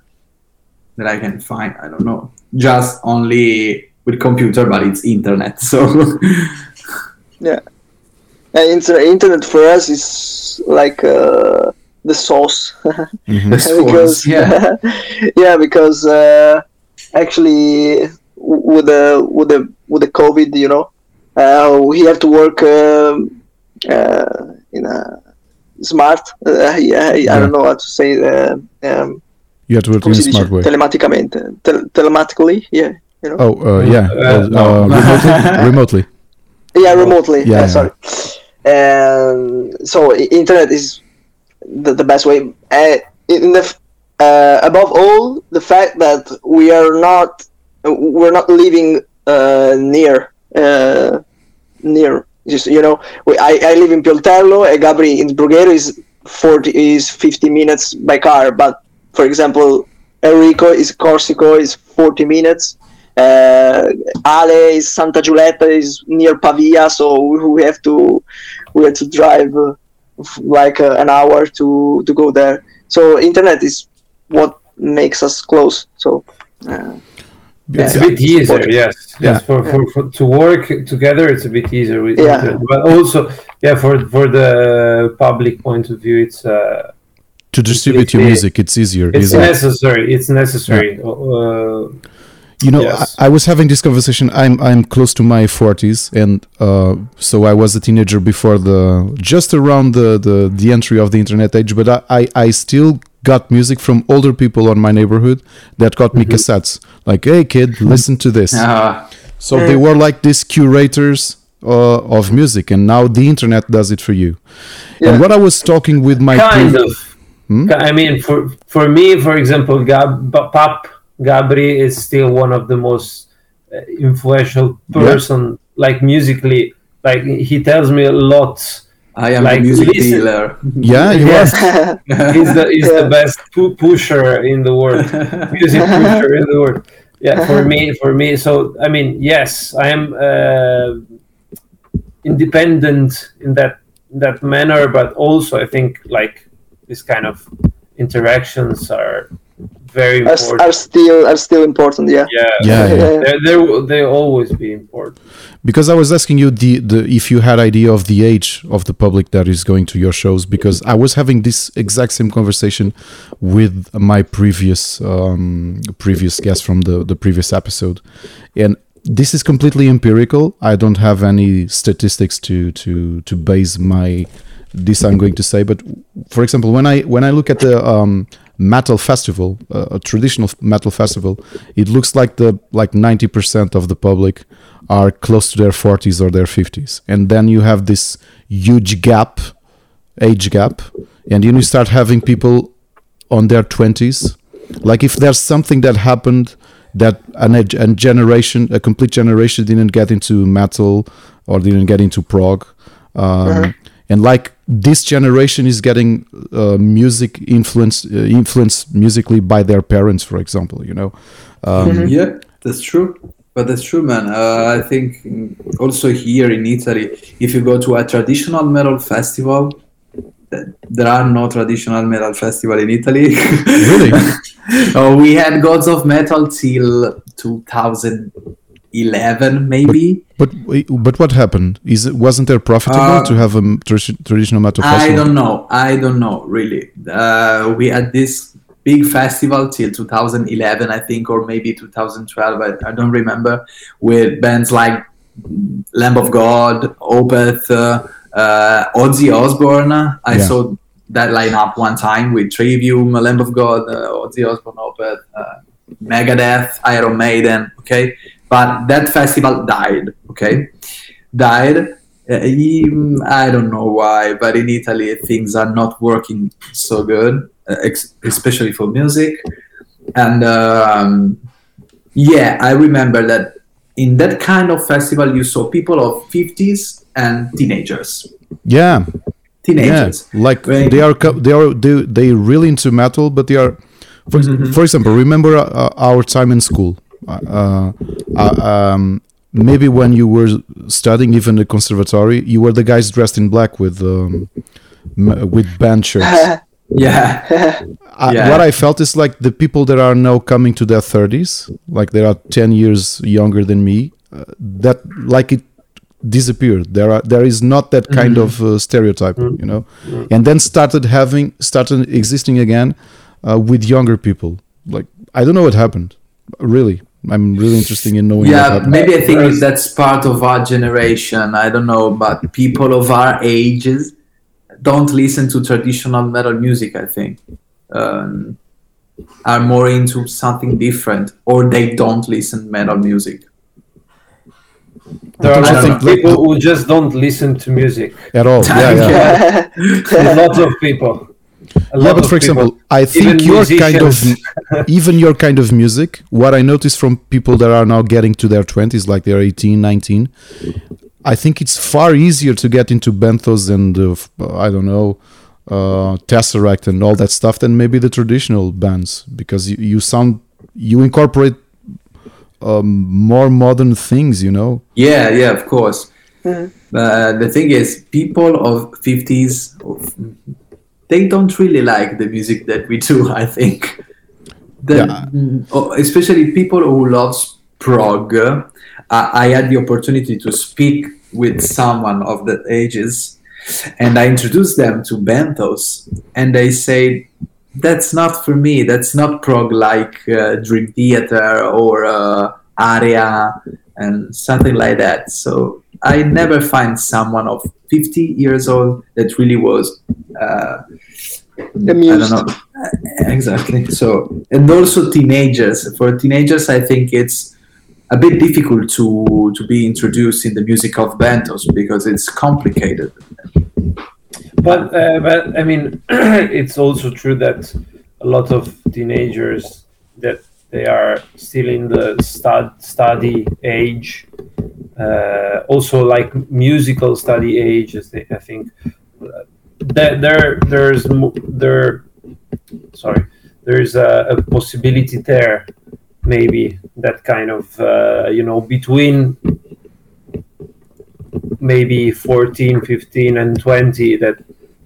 that i can find i don't know just only with computer but it's internet so <laughs> Yeah. And inter- internet for us is like uh, the sauce. <laughs> Mhm. the source, because yeah <laughs> yeah, because uh, actually with the with the with the COVID, you know, uh, we have to work um, uh, in a smart. Uh, yeah, I Yeah. don't know how to say. Uh, um, you have to work in a smart way. Telematicamente, Tel- telematically, yeah, you know. Oh, uh, yeah, Uh, uh, no. uh, remotely. <laughs> remotely. yeah remotely Yeah, yeah, yeah. sorry and so internet is the, the best way uh, in the f- uh, above all the fact that we are not we're not living uh, near uh, near just you know I, I live in Pioltello and Gabri in Brugherio is 40 is 50 minutes by car but for example Enrico is Corsico is 40 minutes uh, Ale is Santa Giulietta is near Pavia, so we have to we have to drive uh, like uh, an hour to to go there. So internet is what makes us close. So uh, It's Yeah. a bit easier, Support. yes. Yeah. Yes, for, for, for to work together, it's a bit easier with Yeah. internet. But also, yeah, for for the public point of view, it's uh, To distribute your it- music, it's easier. it's isn't necessary. It's necessary. Uh, you know Yes. I, I was having this conversation i'm i'm close to my 40s and uh, so i was a teenager before the just around the the, the entry of the internet age but I, I i still got music from older people on my neighborhood that got me cassettes like hey kid listen to this <laughs> uh, so they were like these curators uh, of music and now the internet does it for you Yeah. and what i was talking with my kind pre- of. Hmm? I mean, for for me, for example, Gab, Pap Gabri is still one of the most uh, influential person, like musically. Like he tells me a lot. I am Like, a music listen- dealer <laughs> yeah you Yes. are <laughs> he's the he's Yeah. the best pu- pusher in the world, <laughs> music pusher in the world. Yeah, for me, for me. So I mean, yes, I am uh, independent in that that manner, but also I think like this kind of interactions are very are, important. are still are still important. Yeah. yeah, Yeah, yeah. <laughs> They're, they're, they always be important. because I was asking you the, the if you had idea of the age of the public that is going to your shows because I was having this exact same conversation with my previous um, previous guest from the the previous episode, and this is completely empirical. I don't have any statistics to to to base my this I'm going to say, but for example, when I when I look at the um, metal festival, uh, a traditional metal festival, it looks like the like ninety percent of the public are close to their forties or their fifties, and then you have this huge gap, age gap, and then you start having people on their twenties. Like if there's something that happened that an, age- a generation, a complete generation, didn't get into metal or didn't get into prog. Um, and like this generation is getting uh, music influenced uh, influenced musically by their parents for example you know? Um, yeah that's true. But that's true man. Uh, i think also here in italy if you go to a traditional metal festival there are no traditional metal festival in italy. Really? oh, <laughs> we had gods of metal till 2011 maybe but but what happened is it wasn't there profitable Uh, to have a tradi- traditional metal festival I don't know. I don't know really. Uh, we had this big festival till 2011, I think, or maybe 2012. I, I don't remember. With bands like Lamb of God, Opeth, uh, uh, Ozzy Osbourne. I Yeah. saw that lineup one time with Trivium, Lamb of God, uh, Ozzy Osbourne, Opeth, uh, Megadeth, Iron Maiden. Okay, but that festival died. Okay, died. Uh, I don't know why, but in Italy things are not working so good, ex- especially for music. And um, yeah, I remember that in that kind of festival, you saw people of 50s and teenagers. Yeah, Teenagers. yeah. Like Right. they are they are they they really into metal, but they are. For, Mm-hmm. for example, remember uh, our time in school. Uh, uh, um, maybe when you were studying even the conservatory, you were the guys dressed in black with um, with band <laughs> shirts. Yeah. I, Yeah. what I felt is like the people that are now coming to their 30s, like they are 10 years younger than me, uh, that like it disappeared. There are there is not that kind of uh, stereotype, you know, and then started having started existing again uh, with younger people. Like I don't know what happened. Really, I'm really interested in knowing. yeah happened. maybe i think Whereas- that's part of our generation i don't know but people of our ages don't listen to traditional metal music i think um, are more into something different or they don't listen metal music There are Don't lots think of people who just don't listen to music. at all. <laughs> Yeah, yeah. <laughs> A lot of people. A yeah, but of for people. example, I think Even your kind of <laughs> even your kind of music, what I notice from people that are now getting to their 20s, like they're 18, 19, I think it's far easier to get into Benthos and uh, f- I don't know, uh, Tesseract and all that stuff than maybe the traditional bands because you, you sound, you incorporate um, more modern things, you know? yeah yeah of course uh, the thing is people of 50s they don't really like the music that we do <laughs> i think. The, Yeah. oh, especially people who loves prog uh, I, I had the opportunity to speak with someone of the ages and i introduced them to benthos and they say that's not for me. That's not prog like uh, dream theater or uh, aria and something like that. So i never find someone of 50 years old that really was uh, Amused. I don't know Uh, exactly. So, and also teenagers. For teenagers, I think it's a bit difficult to to be introduced in the music of Benthos because it's complicated. But uh, but I mean, <clears throat> it's also true that a lot of teenagers that they are still in the stud study age, also like musical study age. as I think uh, there there there's there sorry there's a, a possibility there maybe that kind of uh, you know between maybe 14 15 and 20 that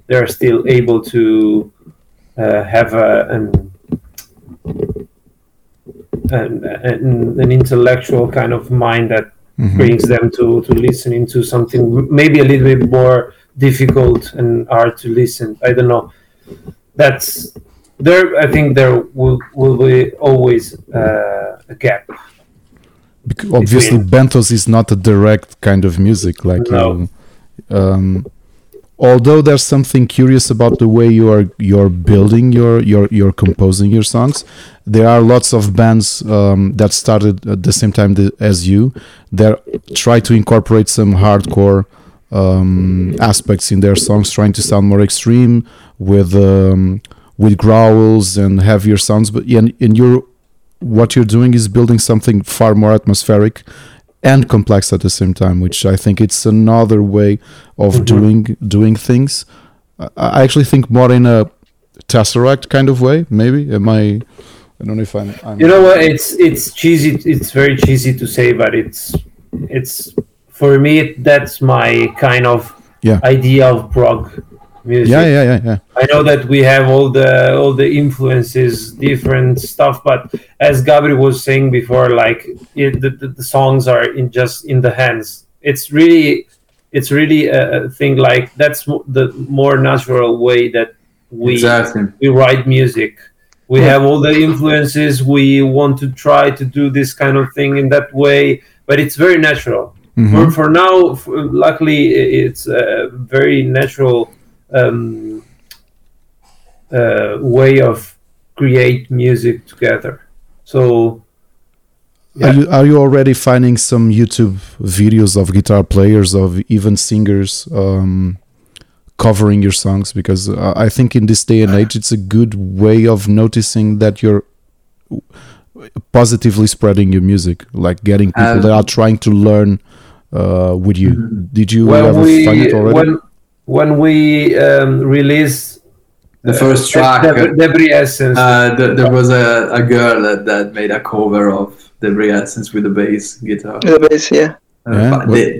they're still able to uh, have a, an, an, an intellectual kind of mind that brings them to, to listening to something maybe a little bit more difficult and hard to listen. I don't know. That's there. I think there will will be always uh, a gap. Bec- obviously Between- benthos is not a direct kind of music like No. you um although there's something curious about the way you are you're building your your you're composing your songs there are lots of bands um, that started at the same time as you that try to incorporate some hardcore um, aspects in their songs trying to sound more extreme with um, with growls and heavier sounds. But and, and you're what you're doing is building something far more atmospheric and complex at the same time which i think it's another way of mm-hmm. doing doing things I- i actually think more in a tesseract kind of way maybe am i i don't know if i'm, I'm You know what? It's it's cheesy. It's very cheesy to say, but it's it's for me. That's my kind of Yeah. idea of prog music. yeah yeah yeah yeah I know that we have all the all the influences, different stuff, but as Gabri was saying before, like it, the, the, the songs are in just in the hands. It's really it's really a, a thing like that's the more natural way that we Exactly. we write music. We have all the influences. We want to try to do this kind of thing in that way, but it's very natural. Mm-hmm. For, for now, f luckily, it's a very natural um, uh, way of create music together. So Are you are you already finding some YouTube videos of guitar players of even singers um, covering your songs? Because uh, I think in this day and age, it's a good way of noticing that you're positively spreading your music, like getting people Um, that are trying to learn uh, with you? Mm-hmm. Did you when ever we find it already? when when we um, release The first track. Debris, Debris Essence, Uh, th- there was a, a girl that, that made a cover of Debris Essence with the bass guitar. The bass, yeah. Uh, Yeah, but the-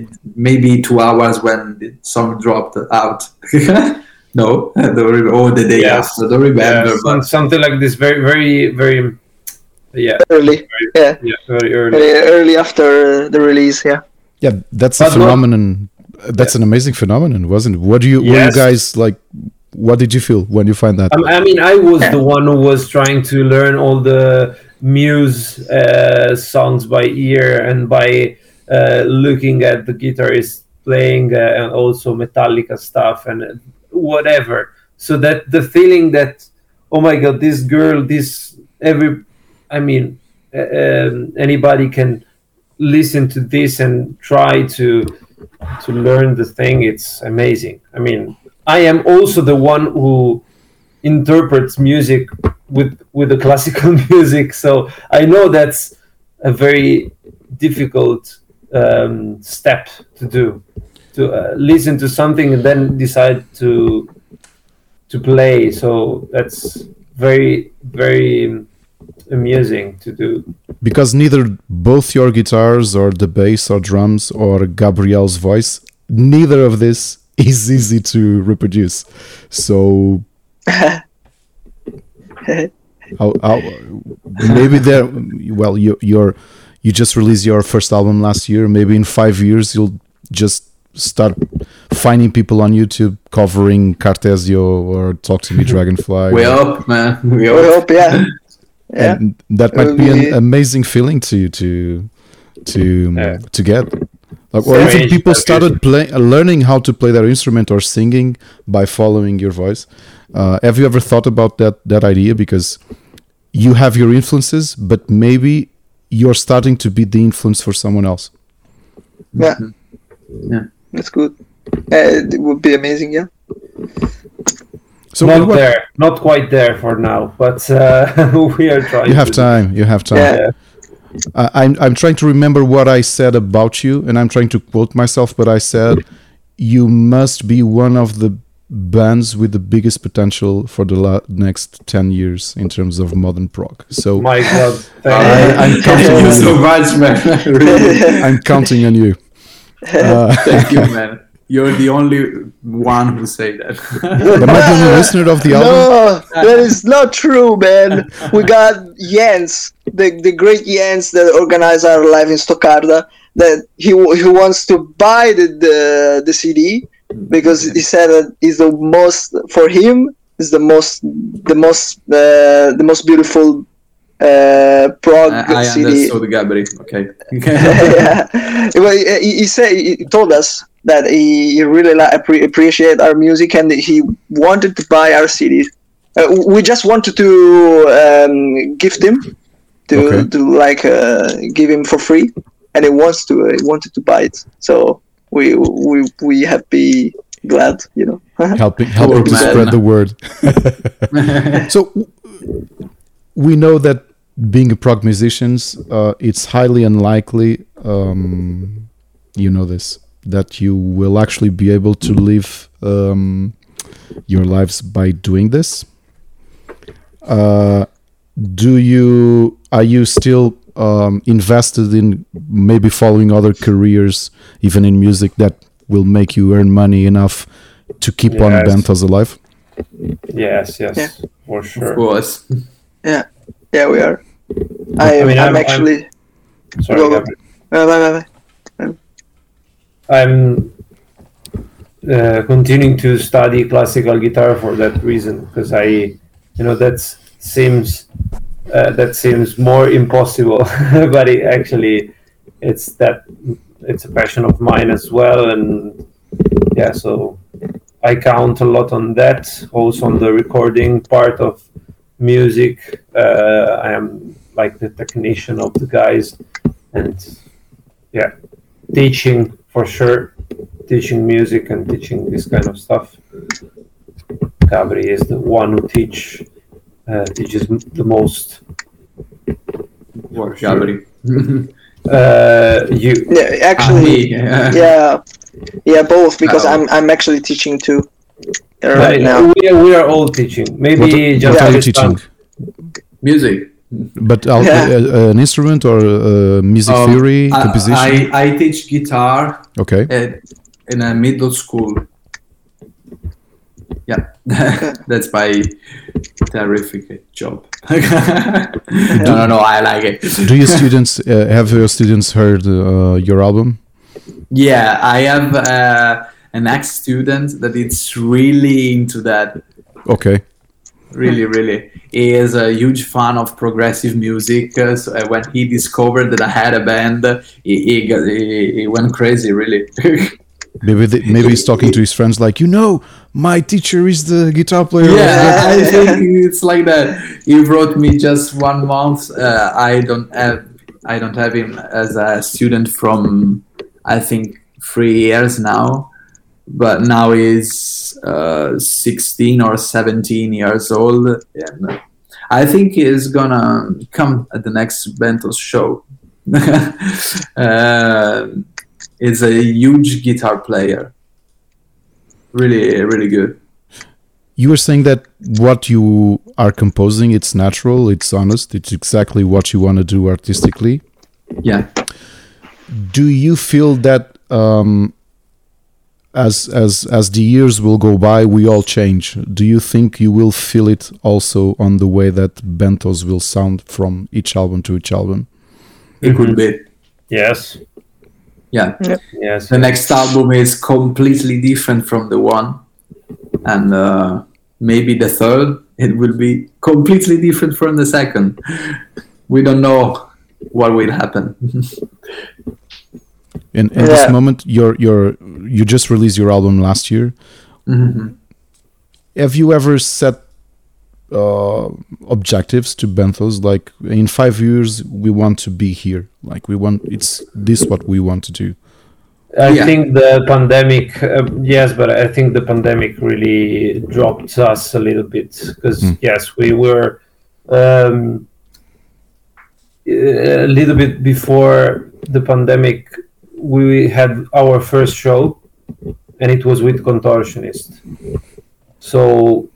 maybe two hours when the song dropped out. <laughs> no, I don't remember. Or the day Yes. after. I don't remember. yeah, some- but something like this. Very, very, very. Yeah, Early, yeah, yeah, very early. very early after the release, yeah. Yeah, that's a But what- phenomenon. That's an amazing phenomenon, wasn't it? What do you? Were you guys like? What did you feel when you find that? Um, I mean, I was Yeah. the one who was trying to learn all the Muse uh, songs by ear and by uh, looking at the guitarist playing uh, and also Metallica stuff and whatever. So that the feeling that, oh my God, this girl, this every, I mean, uh, um, anybody can listen to this and try to to learn the thing. It's amazing. I mean, I am also the one who interprets music with with the classical <laughs> music so i know that's a very difficult um, step to do to uh, listen to something and then decide to to play so that's very very amusing to do because neither both your guitars or the bass or drums or Gabriel's voice, neither of this <laughs> is easy to reproduce. So <laughs> how, how, maybe there well you you're you just released your first album last year maybe in five years you'll just start finding people on youtube covering cartesio or talk to me <laughs> dragonfly we hope, man. We We hope. hope, yeah. Yeah. and that might be an amazing feeling to to to Yeah. to get like, or Very even people started play, learning how to play their instrument or singing by following your voice uh, have you ever thought about that that idea because you have your influences but maybe you're starting to be the influence for someone else Yeah. Yeah. That's good. Uh, it would be amazing, yeah. So not what- there not quite there for now but uh, <laughs> we are trying you have to- time you have time Yeah. I- I'm I'm trying to remember what I said about you, and I'm trying to quote myself. But I said you must be one of the bands with the biggest potential for the la- next ten years in terms of modern prog. So my god thank I- you. I'm counting Thank you on so you. much, man. <laughs> really. I'm counting on you. Uh, <laughs> Thank you, man. You're the only one who say that. <laughs> am I the only listener of the album? No, that is not true, man. We got Jens, the, the great Jens that organized our live in Stoccarda. That he he wants to buy the, the the CD because he said that is the most for him is the most the most uh, the most beautiful uh, prog I, I CD. understood, Gabri. Okay. <laughs> yeah. Well, he, he said he told us that he, he really li- appre- appreciate our music and he wanted to buy our CD. Uh, we just wanted to um, gift him to Okay. to like uh, give him for free, and he wants to uh, he wanted to buy it. So we we we have be glad, you know. <laughs> Helping helping to spread the word. <laughs> so w- we know that being a prog musicians, uh, it's highly unlikely. Um, you know this that you will actually be able to live um, your lives by doing this. Uh, do you are you still um, invested in maybe following other careers, even in music, that will make you earn money enough to keep on Yes. Benthos alive? yes yes Yeah. for of sure course. yeah, yeah, we are. I, I mean, I'm, I'm- actually. sorry Go- bye, bye. I'm uh, continuing to study classical guitar for that reason because I, you know, that seems uh, that seems more impossible, <laughs> but it actually it's that it's a passion of mine as well, and yeah, so I count a lot on that. Also on the recording part of music, uh, I am like the technician of the guys, and yeah, teaching for sure teaching music and teaching this kind of stuff Gabri is the one who teach uh, teaches the most What for sure. gallery? <laughs> Uh, you. Yeah, actually, Ah, me, <laughs> yeah, yeah, both because Oh. I'm I'm actually teaching too right Right, now. We, are, we are all teaching. Maybe What, just what are you teaching? Music. But uh, Yeah. uh, an instrument or uh, music Um, theory, I- composition? I, I teach guitar okay. at, in a middle school. Yeah, <laughs> that's my terrific job. <laughs> no, no, no, I like it. Do your students uh, have your students heard uh, your album? Yeah, I have uh, an ex-student that is really into that. Okay. Really, really. He is a huge fan of progressive music. Uh, so uh, when he discovered that I had a band, he, he, he, he went crazy, really. <laughs> Maybe the, maybe he's talking to his friends like, you know, my teacher is the guitar player. yeah, I think it's like that. He wrote me just one month. Uh, I don't have I don't have him as a student from I think three years now, but now he's uh, 16 or 17 years old, and I think he's gonna come at the next Benthos show. <laughs> uh, he's a huge guitar player, really, really good. You were saying that what you are composing, it's natural, it's honest, it's exactly what you want to do artistically. Yeah. Do you feel that um, as as as the years will go by, we all change? Do you think you will feel it also on the way that Benthos will sound from each album to each album? It could be. Yes. Yeah. Yes. The next album is completely different from the one, and uh, maybe the third it will be completely different from the second. We don't know what will happen. <laughs> In in Yeah. this moment, your your you just released your album last year. Mhm. Have you ever set uh, objectives to Benthos? Like in five years, we want to be here. Like we want it's this what we want to do. I Yeah. think the pandemic, uh, yes, but I think the pandemic really dropped us a little bit because Mm. yes, we were um, a little bit before the pandemic. We had our first show, and it was with Contortionist. So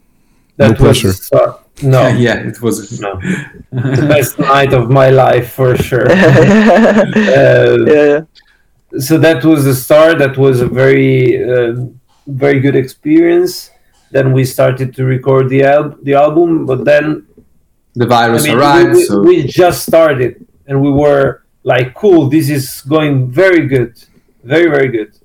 that was pressure. uh, no, <laughs> yeah, it was. <laughs> no, <laughs> the best night of my life for sure. Uh, yeah, so that was the start that was a very uh, very good experience then we started to record the al- the album but then The I virus mean, arrived, we, we, so we just started and we were like cool this is going very good very very good.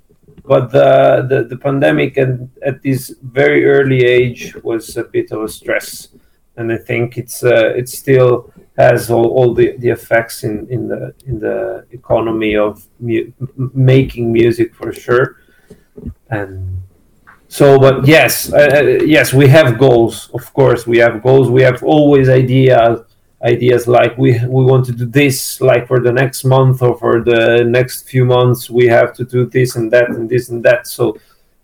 But the, the the pandemic and at this very early age was a bit of a stress. And i think it's uh, it still has all, all the, the effects in, in the in the economy of mu- making music for sure. And so but yes uh, uh, yes we have goals of course we have goals. We have always ideas ideas like we we want to do this like for the next month or for the next few months we have to do this and that and this and that so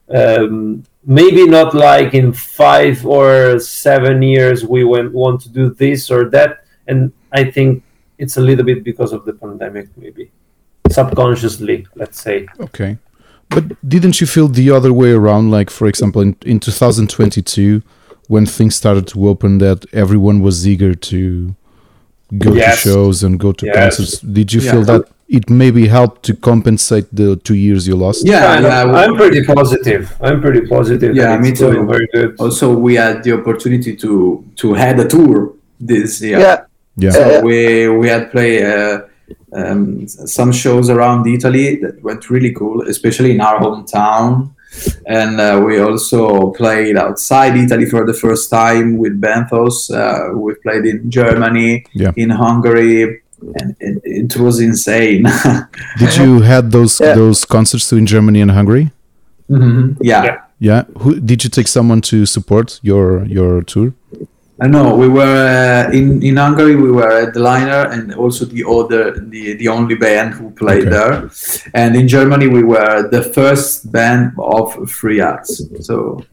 um, maybe not like in five or seven years we went, want to do this or that and i think it's a little bit because of the pandemic maybe subconsciously let's say Okay. But didn't you feel the other way around? Like, for example, in, in 2022, when things started to open, that everyone was eager to go Yes. to shows and go to Yes. concerts. Did you Yeah. feel that it maybe helped to compensate the two years you lost? yeah, Kind of. yeah. I'm pretty positive. I'm pretty positive. Yeah, that me it's too. Very good. Also, we had the opportunity to to head a tour this year. yeah. Yeah. So Yeah. we we had play uh, um, some shows around Italy that went really cool, especially in our hometown. And uh, we also played outside Italy for the first time with Benthos. Uh, we played in Germany, Yeah. in Hungary, and it, it was insane. <laughs> Did you had those Yeah. those concerts too in Germany and Hungary? Mhm. Yeah. Yeah. Yeah. Who did you take someone to support your your tour? I know we were uh, in in Hungary. We were at the liner and also the other the the only band who played Okay. there, and in Germany we were the first band of free acts. So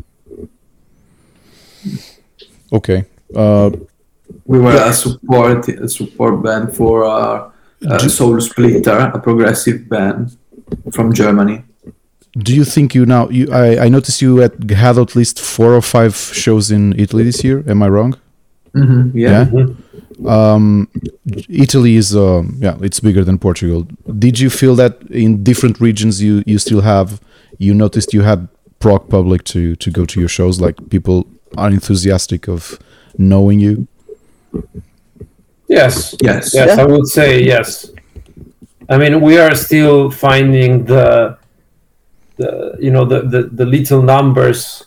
Okay. Uh, We were a support a support band for uh, uh, Soulsplitter, a progressive band from Germany. Do you think you now? You, I, I noticed you had, had at least four or five shows in Italy this year. Am I wrong? hmm Yeah. Um, Italy is uh, yeah, it's bigger than Portugal. Did you feel that in different regions you you still have? You noticed you had prog public to to go to your shows. Like people are enthusiastic of knowing you. Yes. Yes. Yes, Yeah. I would say yes. I mean, we are still finding the, the you know, the, the, the little numbers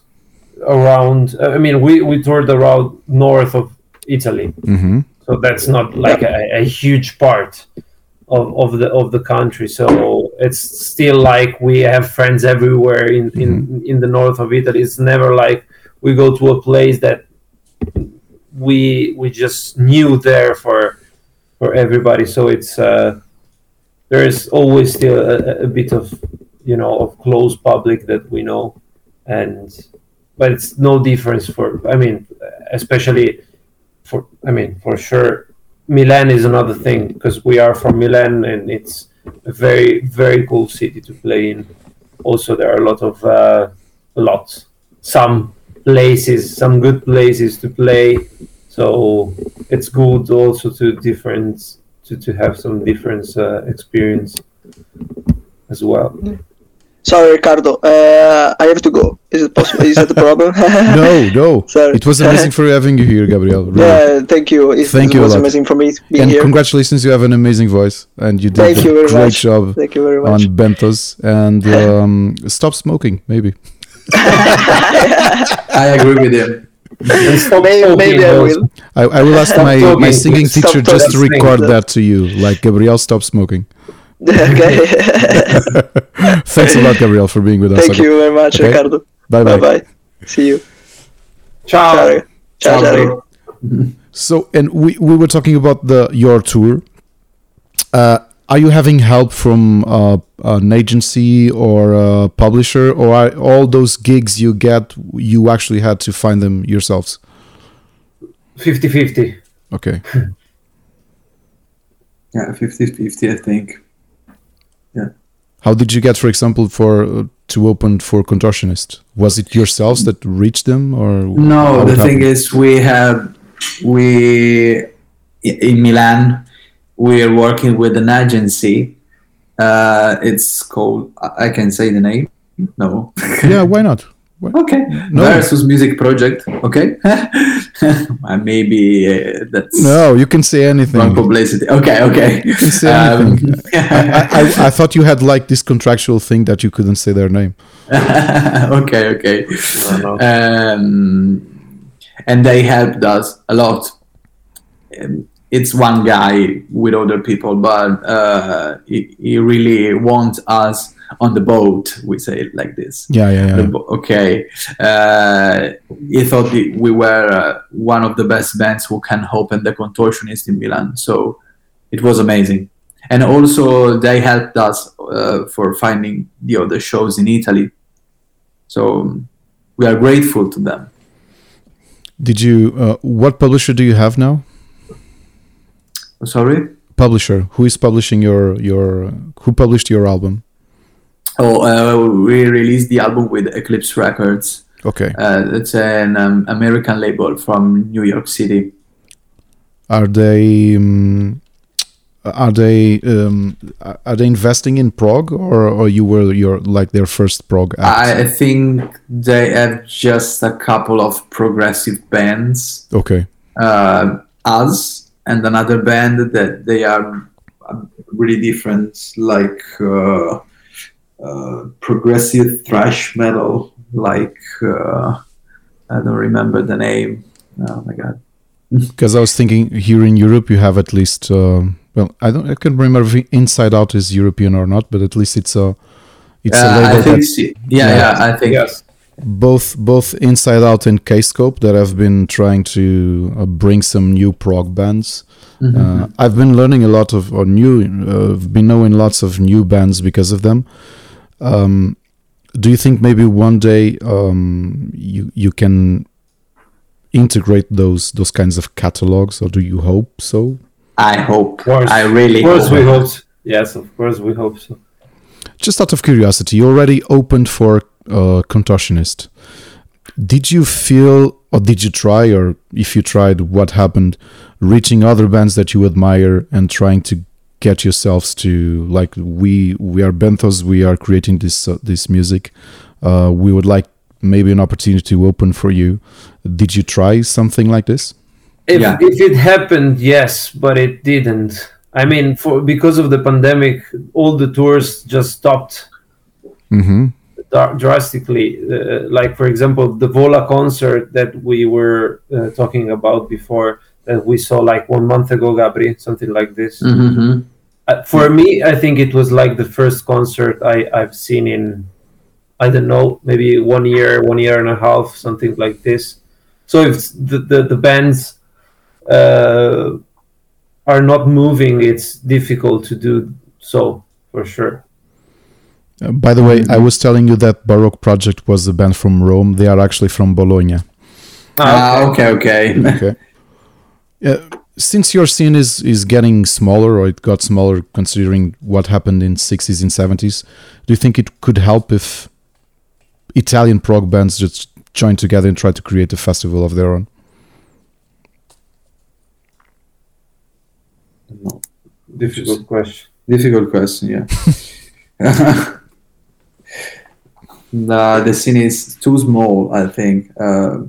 around. I mean, we, we toured around north of Italy, hmm so that's not like a, a huge part of, of the of the country. So it's still like we have friends everywhere in, in, in the north of Italy. It's never like we go to a place that we we just knew there for for everybody. So it's uh, there is always still a, a bit of you know of close public that we know, and but it's no difference for I mean especially for I mean for sure Milan is another thing because we are from Milan and it's a very very cool city to play in. Also, there are a lot of uh, lots some places, some good places to play. So it's good also to different to, to have some different uh, experience as well. Sorry, Ricardo. Uh, I have to go. Is it possible? Is that the problem? <laughs> No, no. <laughs> Sorry. It was amazing for having you here, Gabriel. Really. Yeah, thank you. It, Thank it you a was lot. amazing for me to be and here. congratulations, you have an amazing voice, and you did Thank a you very great much. job Thank you very much. on. Benthos. And <laughs> um, stop smoking, maybe. I agree with him. And stop maybe, maybe I will. I, I will ask Stop my, talking. my singing Stop teacher just to talking. record that to you, like Gabriel, stop smoking. <laughs> okay. <laughs> Thanks a lot, Gabriel, for being with us. Thank you very much, Okay. Ricardo. Bye Bye bye. bye. See you. Ciao. Ciao. Ciao, Ciao, ciao. <laughs> So, and we, we were talking about the your tour. Uh, are you having help from uh, an agency or a publisher, or are all those gigs you get you actually had to find them yourselves? 50-50. Okay. Yeah, 50-50, I think. How did you get, for example, for uh, to open for Contortionist? Was it yourselves that reached them, or No, the thing is, we have we in Milan. We are working with an agency. Uh, it's called. I I can say the name. No. yeah, why not? Why- okay. No. Versus Music Project. Okay. <laughs> Maybe uh, that's No, you can say anything. wrong publicity. Okay. Okay. You can say Um, anything. <laughs> I, I, I thought you had like this contractual thing that you couldn't say their name. <laughs> okay. Okay. No, no. um, and they helped us a lot. Um, it's one guy with other people, but uh, he, he really wants us on the boat. We say it like this. Yeah, yeah, yeah. bo- okay, uh, he thought we were uh, one of the best bands who can open the Contortionist in Milan. So it was amazing. And also, they helped us uh, for finding the other shows in Italy. So we are grateful to them. Did you? Uh, what publisher do you have now? Sorry. Publisher. Who is publishing your your? Who published your album? Oh, uh, we released the album with Eclipse Records. Okay. Uh, it's an um, American label from New York City. Are they? Um, are they? Um, are they investing in prog, or or you were your like their first prog act? I think they have just a couple of progressive bands, okay. uh, us and another band that they are uh, really different, like uh, uh, progressive thrash metal. Like uh, I don't remember the name. Oh my god. <laughs> Because I was thinking here in Europe you have at least. Um, well, I don't. I can't remember if Inside Out is European or not, but at least it's a. It's a Uh, label I think that's so. yeah, Yeah. yeah, I think Yes. both both Inside Out and Kscope that have been trying to uh, bring some new prog bands. Mhm. Uh, I've been learning a lot of or new. Uh, I've been knowing lots of new bands because of them. Um, do you think maybe one day um, you you can integrate those those kinds of catalogs, or do you hope so? I hope. course. I really Of course, hope. we hope. so. Yes, of course, we hope so. Just out of curiosity, you already opened for uh, Contortionist. Did you feel, or did you try, or if you tried, what happened, reaching other bands that you admire and trying to get yourselves to like we we are Benthos, we are creating this uh, this music. Uh, we would like maybe an opportunity to open for you. Did you try something like this? If, Yeah. if it happened, yes, but it didn't. I mean, for because of the pandemic, all the tours just stopped Mm-hmm. dra- drastically. Uh, like for example, the Vola concert that we were uh, talking about before, that we saw like one month ago, Gabri, something like this. Mhm. Uh, for me, I think it was like the first concert I, I've seen in, I don't know, maybe one year, one year and a half, something like this. So if the, the, the bands uh, are not moving, it's difficult to do so for sure. Uh, by the way, I was telling you that Barock Project was a band from Rome. They are actually from Bologna. Ah, okay, okay. okay. <laughs> Uh, since your scene is is getting smaller, or it got smaller considering what happened in sixties and seventies, do you think it could help if Italian prog bands just join together and try to create a festival of their own? Difficult question. Difficult question, yeah. <laughs> the, the scene is too small, I think. Uh,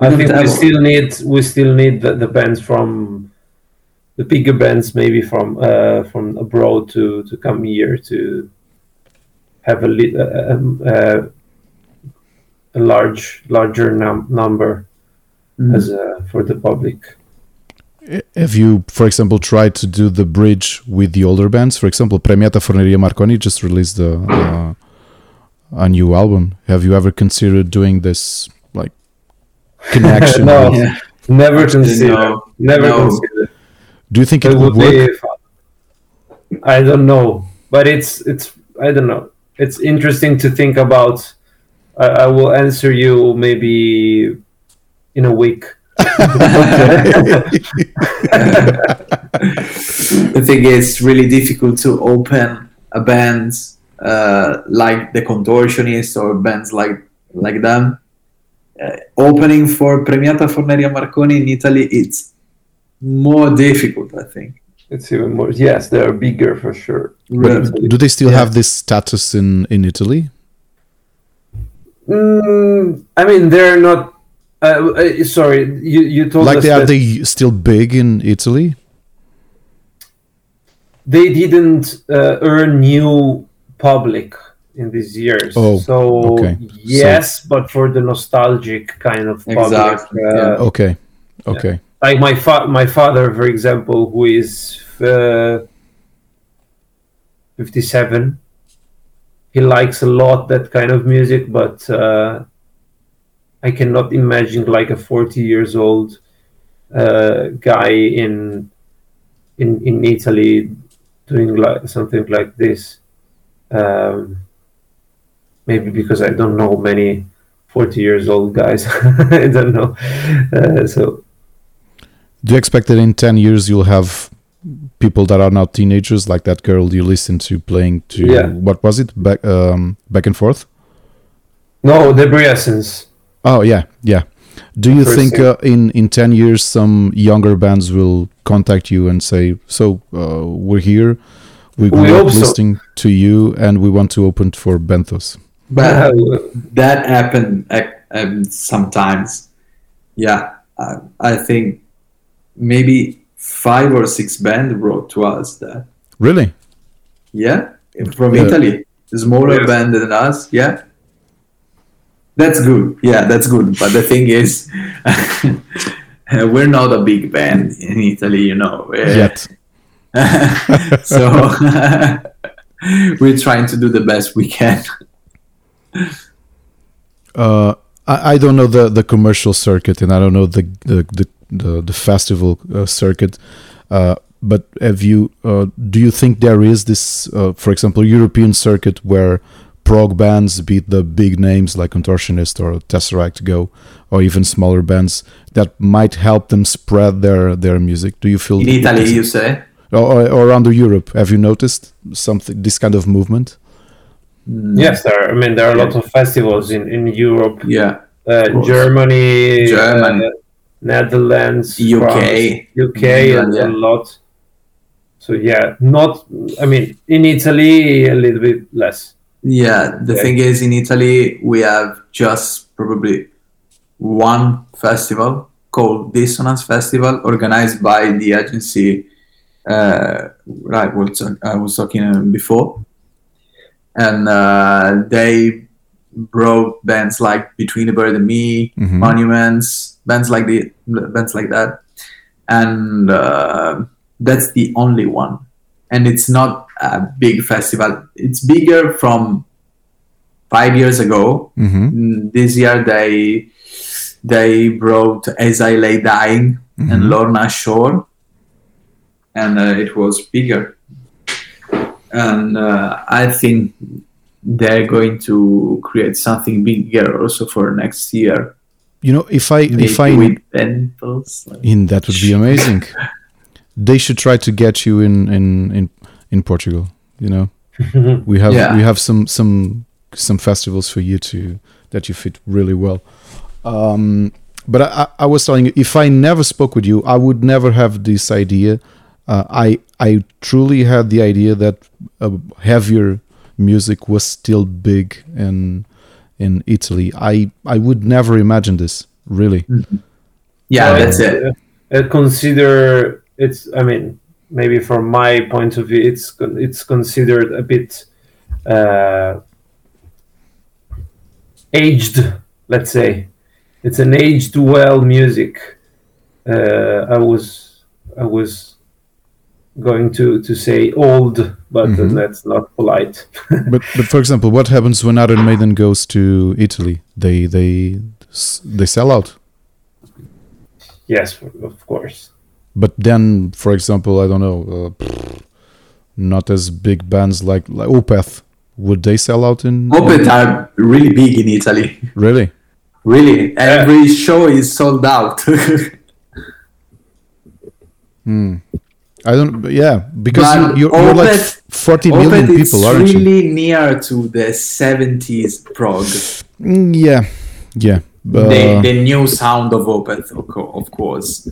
I think we still need we still need the, the bands from the bigger bands maybe from uh, from abroad to to come here to have a li- uh, um, uh, a large larger num- number mm. as uh, for the public. Have you, for example, tried to do the bridge with the older bands? For example, Premiata Forneria Marconi just released a, uh, a new album. Have you ever considered doing this, like, connection? <laughs> No. yeah. Never Actually, consider. no. Never No. consider. Do you think it It would would work? be. I don't know, but it's it's I don't know. It's interesting to think about. I, I will answer you maybe in a week. I think it's really difficult to open a band uh, like the Contortionist or bands like like them. Uh, opening for Premiata Forneria Marconi in Italy, it's more difficult, I think. It's even more. Yes, they are bigger for sure. But do they still Yeah. have this status in, in Italy? Mm, I mean, they're not. Uh, uh, sorry, you you told Like, us they, are they still big in Italy? they didn't uh, earn new public in these years. Oh, so okay. yes, but for the nostalgic kind of public. Exactly, uh, yeah. Okay. Okay. like my fa- my father for example who is uh, 57 he likes a lot that kind of music but uh, i cannot imagine like a 40 years old uh, guy in in in italy doing like something like this um, maybe because i don't know many 40 years old guys <laughs> i don't know uh, so Do you expect that in 10 years you'll have people that are now teenagers, like that girl you listened to playing to, Yeah. what was it? Back, um, back and forth? No, Debris Essence. Oh, yeah. Yeah. Do you First think uh, in, in 10 years some younger bands will contact you and say, so uh, we're here, we grew We up hope so. listening to you and we want to open for Benthos? But that happened uh, um, sometimes. Yeah, I, I think maybe five or six bands wrote to us that. Really? Yeah, from Yeah. Italy, smaller Yes. band than us. Yeah, that's good. Yeah, that's good. But the thing is, <laughs> we're not a big band in Italy, you know. Uh, Yet. <laughs> <laughs> so we're trying to do the best we can. Uh, I, I don't know the, the commercial circuit and I don't know the the the, the, festival uh, circuit. Uh, but have you? Uh, do you think there is this, uh, for example, European circuit where prog bands, beat the big names like Contortionist or Tesseract Go, or even smaller bands that might help them spread their their music? Do you feel In Italy, you say? or, or, or around Europe? Have you noticed something this kind of movement? Yes, there. Are, I mean, there are a lot of festivals in in Europe, Yeah. uh. Germany, Germany. uh, Netherlands, UK. France, UK, England, yeah. a lot. So yeah, not. I mean, in Italy, a little bit less. Yeah, the Okay. thing is, in Italy, we have just probably one festival called Dissonance Festival, organized by the agency uh, right was I was talking before, and uh, they brought bands like Between the Buried and Me, Mhm. Monuments, bands like the bands like that, and uh, that's the only one. And it's not a big festival. It's bigger from five years ago. hmm Mm, This year they they brought As I Lay Dying and Mhm. Lorna Shore, and uh, it was bigger. And uh, I think they're going to create something bigger also for next year. You know, if I if I in that would be amazing. <laughs> they should try to get you in in in, in Portugal. You know, we have Yeah. we have some some some festivals for you to that you fit really well. Um, but I, I- I was telling you, if I never spoke with you, I would never have this idea. Uh, I I truly had the idea that uh, heavier music was still big in in Italy. I I would never imagine this. Really. Yeah, Well, that's it. uh, uh, consider it's. I mean, maybe from my point of view, it's it's considered a bit uh, aged. Let's say it's an aged well music. Uh, I was I was going to to say old, but uh, Mhm. that's not polite. <laughs> but but for example, what happens when Iron Maiden goes to Italy? They they they sell out. yes, of course. But then, for example, I don't know, uh, not as big bands like like Opeth. Would they sell out in Opeth are really big in Italy. Really? Really, every show is sold out. <laughs> Hmm. I don't. Yeah, because you're, you're like Opeth- 40 million Opeth people, aren't you? really near to the 70s prog. Mm, yeah, yeah. Uh, the, the new sound of Opeth, of, course.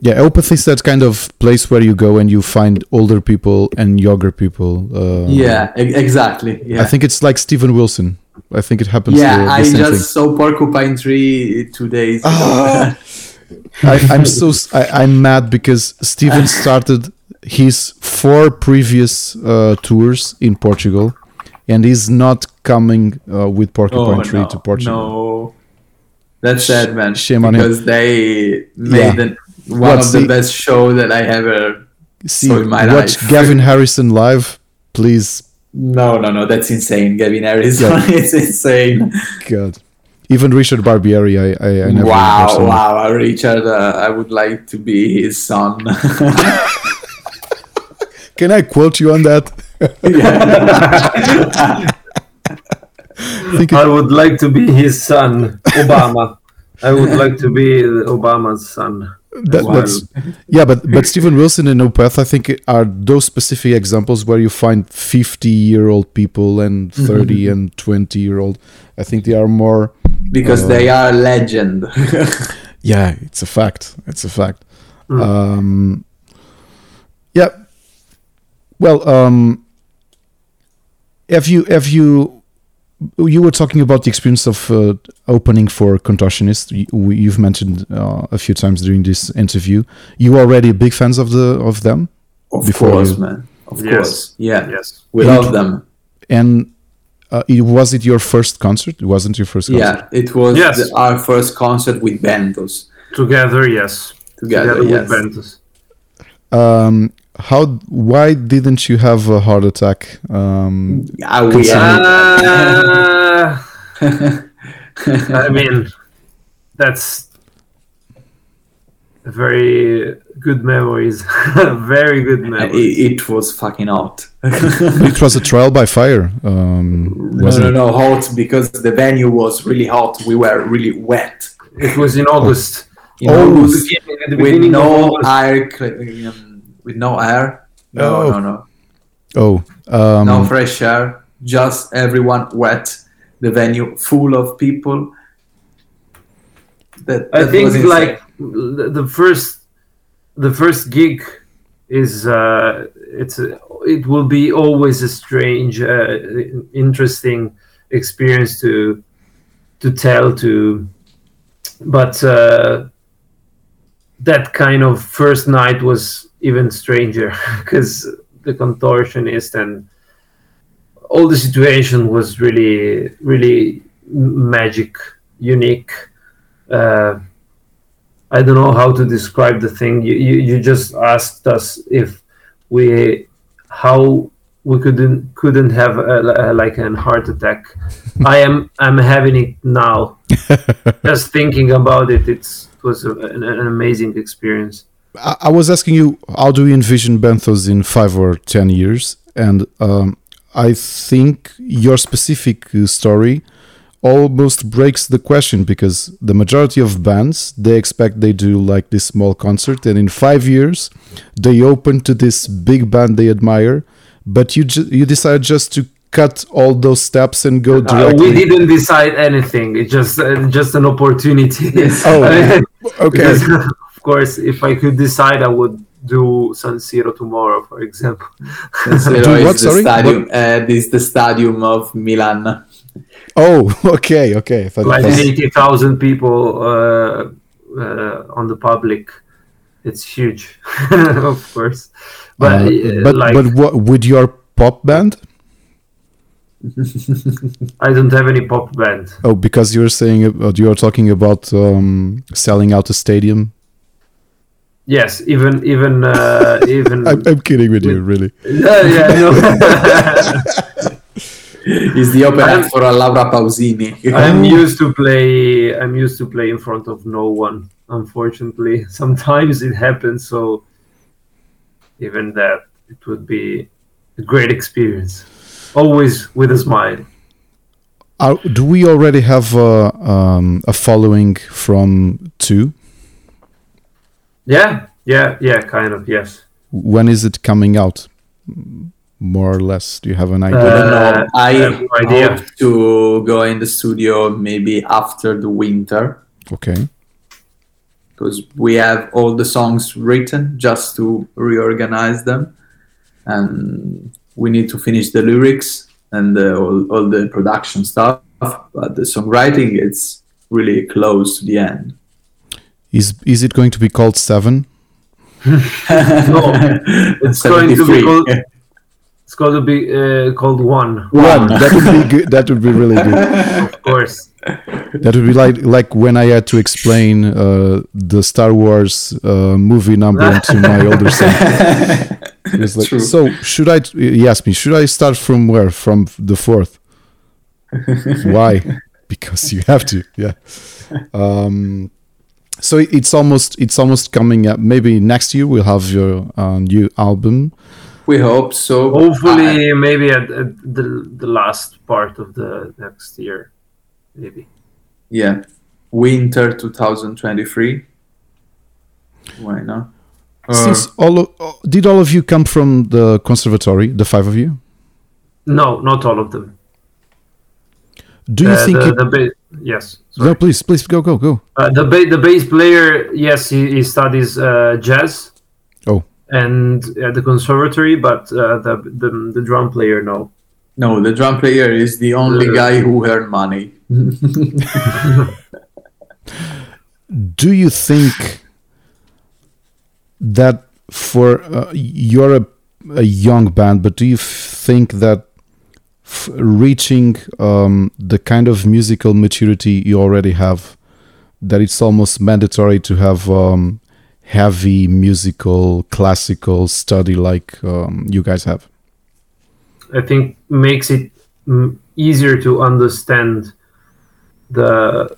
yeah, Opeth is that kind of place where you go and you find older people and younger people. Uh, yeah, exactly. Yeah, I think it's like Steven Wilson. I think it happens. yeah, I just saw Porcupine Tree two days <laughs> ago. I, I'm so I, am mad because Steven <laughs> started his four previous uh, tours in Portugal, and he's not coming uh, with Porcupine Tree Oh, no, to Portugal. No, that's sad, man. Shame on him. because they made Yeah. the, one What's of the the- best show that I ever. See, So in my watch life. Gavin Harrison live, please. No, no, no, that's insane. Gavin Harrison, Yeah. <laughs> it's insane. God, even Richard Barbieri, I I, I never wow, wow, Richard, uh, I would like to be his son. <laughs> Can I quote you on that? Think <laughs> I would like to be his son, Obama. I would like to be Obama's son. that, Wow. that's yeah, but but Steven Wilson and Opeth, I think, are those specific examples where you find fifty-year-old people and 30 and twenty-year-old. I think they are more. Because Uh, they are legend. <laughs> Yeah, it's a fact. It's a fact. Um, yeah. Well, um, have you have you you were talking about the experience of uh, opening for Contortionist. You, you've mentioned uh, a few times during this interview. You already big fans of the of them, of Before course, you- man. Of Yes. course. Yeah. Yes. We And- love them. and uh, it, was it your first concert? It wasn't your first concert. Yeah. It was Yes. the- our first concert with Benthos. Together, yes. Together, with yes. Benthos. Um, how? Why didn't you have a heart attack? Um, Yeah, we Uh, <laughs> I mean, that's very good memories. <laughs> very good memories. It, it was fucking hot. <laughs> <laughs> It was a trial by fire. Um, no, wasn't no, it? no, hot because the venue was really hot. We were really wet. It was in August. In Oh, August, At the with no August. air, um, with no air. No, Oh. no, no, Oh, um, no fresh air. Just everyone wet. The venue full of people. That, I think was like the first the first gig is uh, it's it will be always a strange, uh, interesting experience to to tell to, but uh, that kind of first night was even stranger <laughs> because the contortionist and all the situation was really really magic unique uh, I don't know how to describe the thing. You, you, you just asked us if we how we couldn't couldn't have a, a, like an heart attack. <laughs> I am I'm having it now. <laughs> just thinking about it, it's it was a, an, an amazing experience. I, I was asking you, how do you envision Benthos in five or ten years? And um, I think your specific uh, story almost breaks the question because the majority of bands they expect they do like this small concert and in five years they open to this big band they admire but you ju- you decide just to cut all those steps and go Uh, directly we didn't decide anything. It's just uh, just an opportunity. <laughs> Oh, <laughs> okay Because, of course, if I could decide, I would do San Siro tomorrow, for example. San Siro is what, the sorry? stadium. Uh, this is the stadium of Milan. Oh <laughs> okay okay Like eighty thousand people uh, uh, on the public, it's huge, <laughs> of course. But Uh, uh, but like, but what with your pop band <laughs> I don't have any pop band. Oh, because you're saying about you are talking about um, selling out a stadium. Yes, even even uh, even. I'm, I'm kidding with you, really. yeah, yeah, no. <laughs> He's the open act for a Laura Pausini. <laughs> I'm used to play. I'm used to play in front of no one. Unfortunately, <laughs> sometimes it happens. So even that, it would be a great experience. Always with a smile. Uh, do we already have uh, um, a following from two? Yeah, yeah, yeah. Kind of. Yes. When is it coming out? More or less, do you have an idea? Uh, I I have no idea. hope to go in the studio maybe after the winter okay. because we have all the songs written just to reorganize them, and we need to finish the lyrics and the, all, all the production stuff. But the songwriting, it's really close to the end. Is is it going to be called Seven? <laughs> No, it's going to be <laughs> called. It's going to be uh, called one. One. that would be good. That would be really good. <laughs> Of course. That would be like like when I had to explain uh, the Star Wars uh, movie number <laughs> to my older son. He like, True. so should I? He asked me, should I start from where? From the fourth? Why? <laughs> Because you have to. Yeah. Um, so it's almost it's almost coming up. Maybe next year we'll have your uh, new album. We hope so. Hopefully, maybe at, at the the last part of the next year, maybe. Yeah, winter 2023. Why not? Uh, Since all of, uh, did all of you come from the conservatory, the five of you? No, not all of them. Do you Uh, think? the, it, the ba- yes? no, please, please go, go, go. Uh, the ba- the bass player, yes, he, he studies uh, jazz. And at the conservatory, but uh, the, the the drum player, no. no, the drum player is the only Uh, guy who earned money. <laughs> do you think that for uh, you're a, a young band but do you f- think that f- reaching um, the kind of musical maturity you already have that it's almost mandatory to have um, heavy musical classical study like um, you guys have I think makes it easier to understand the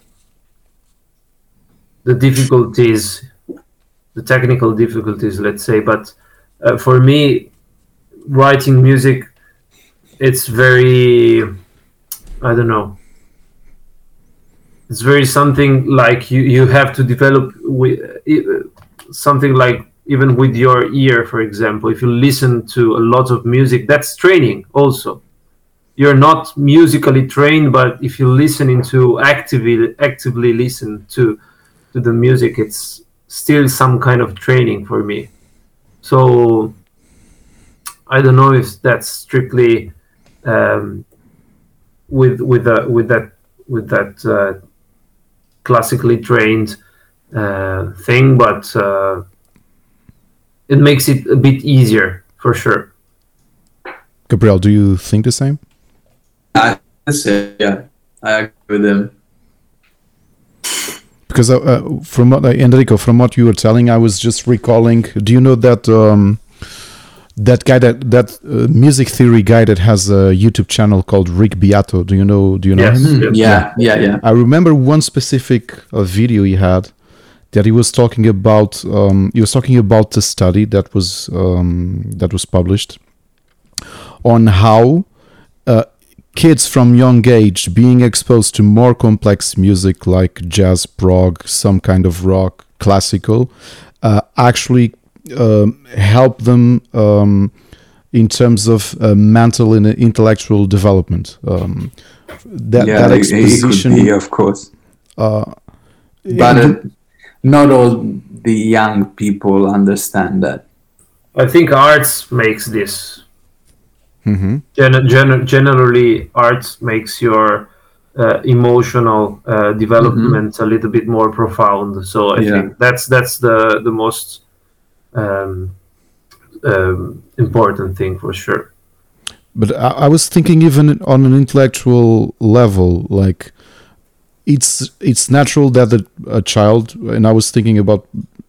the difficulties the technical difficulties, let's say. But uh, for me, writing music, it's very, I don't know. It's very something like you, you have to develop with something like even with your ear, for example. If you listen to a lot of music, that's training also. You're not musically trained, but if you listen into actively actively listen to to the music, it's still some kind of training for me. So I don't know if that's strictly um, with with the, with that with that uh, classically trained uh, thing, but uh, it makes it a bit easier for sure. Gabriel, do you think the same? I say yeah, I agree with him because uh, uh, from what uh, Enrico, from what you were telling, I was just recalling. Do you know that um, that guy that that uh, music theory guy that has a YouTube channel called Rick Beato? Do you know? Do you know yes, him? yes. Yeah, yeah, yeah. I remember one specific uh, video he had that he was talking about. Um, he was talking about the study that was um, that was published on how uh, kids from young age being exposed to more complex music like jazz, prog, some kind of rock, classical, uh, actually um, help them um, in terms of uh, mental and intellectual development. Um, that, yeah, that it- it could exposition, be, of course. uh, But uh, not all the young people understand that. I think arts makes this. Mhm. Gen- gen- generally, arts makes your uh, emotional uh, development a little bit more profound. So I Yeah. think that's that's the the most um, um, important thing for sure. But I, I was thinking even on an intellectual level, like it's it's natural that a, a child, and I was thinking about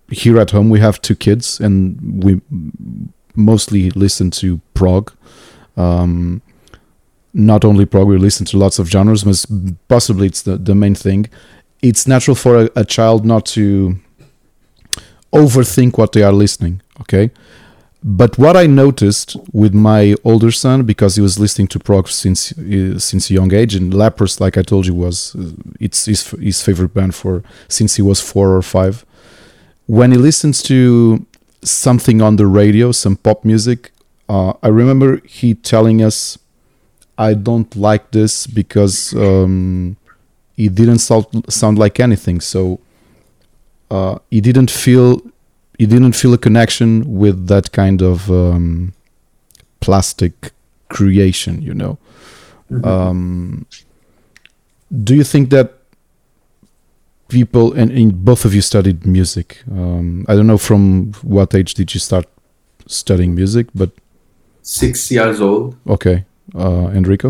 here at home we have two kids, and we mostly listen to prog. Um, not only prog, we listen to lots of genres, but possibly it's the, the main thing. It's natural for a, a child not to overthink what they are listening. Okay, but what I noticed with my older son, because he was listening to prog since uh, since a young age, and Leprous, like I told you, was uh, it's his, his favorite band for since he was four or five. When he listens to something on the radio, some pop music, uh, I remember he telling us, "I don't like this because um, it didn't sound sound like anything." So uh, he didn't feel he didn't feel a connection with that kind of um, plastic creation you know um, do you think that people and, and both of you studied music um, i don't know from what age did you start studying music but Six years old. okay uh, enrico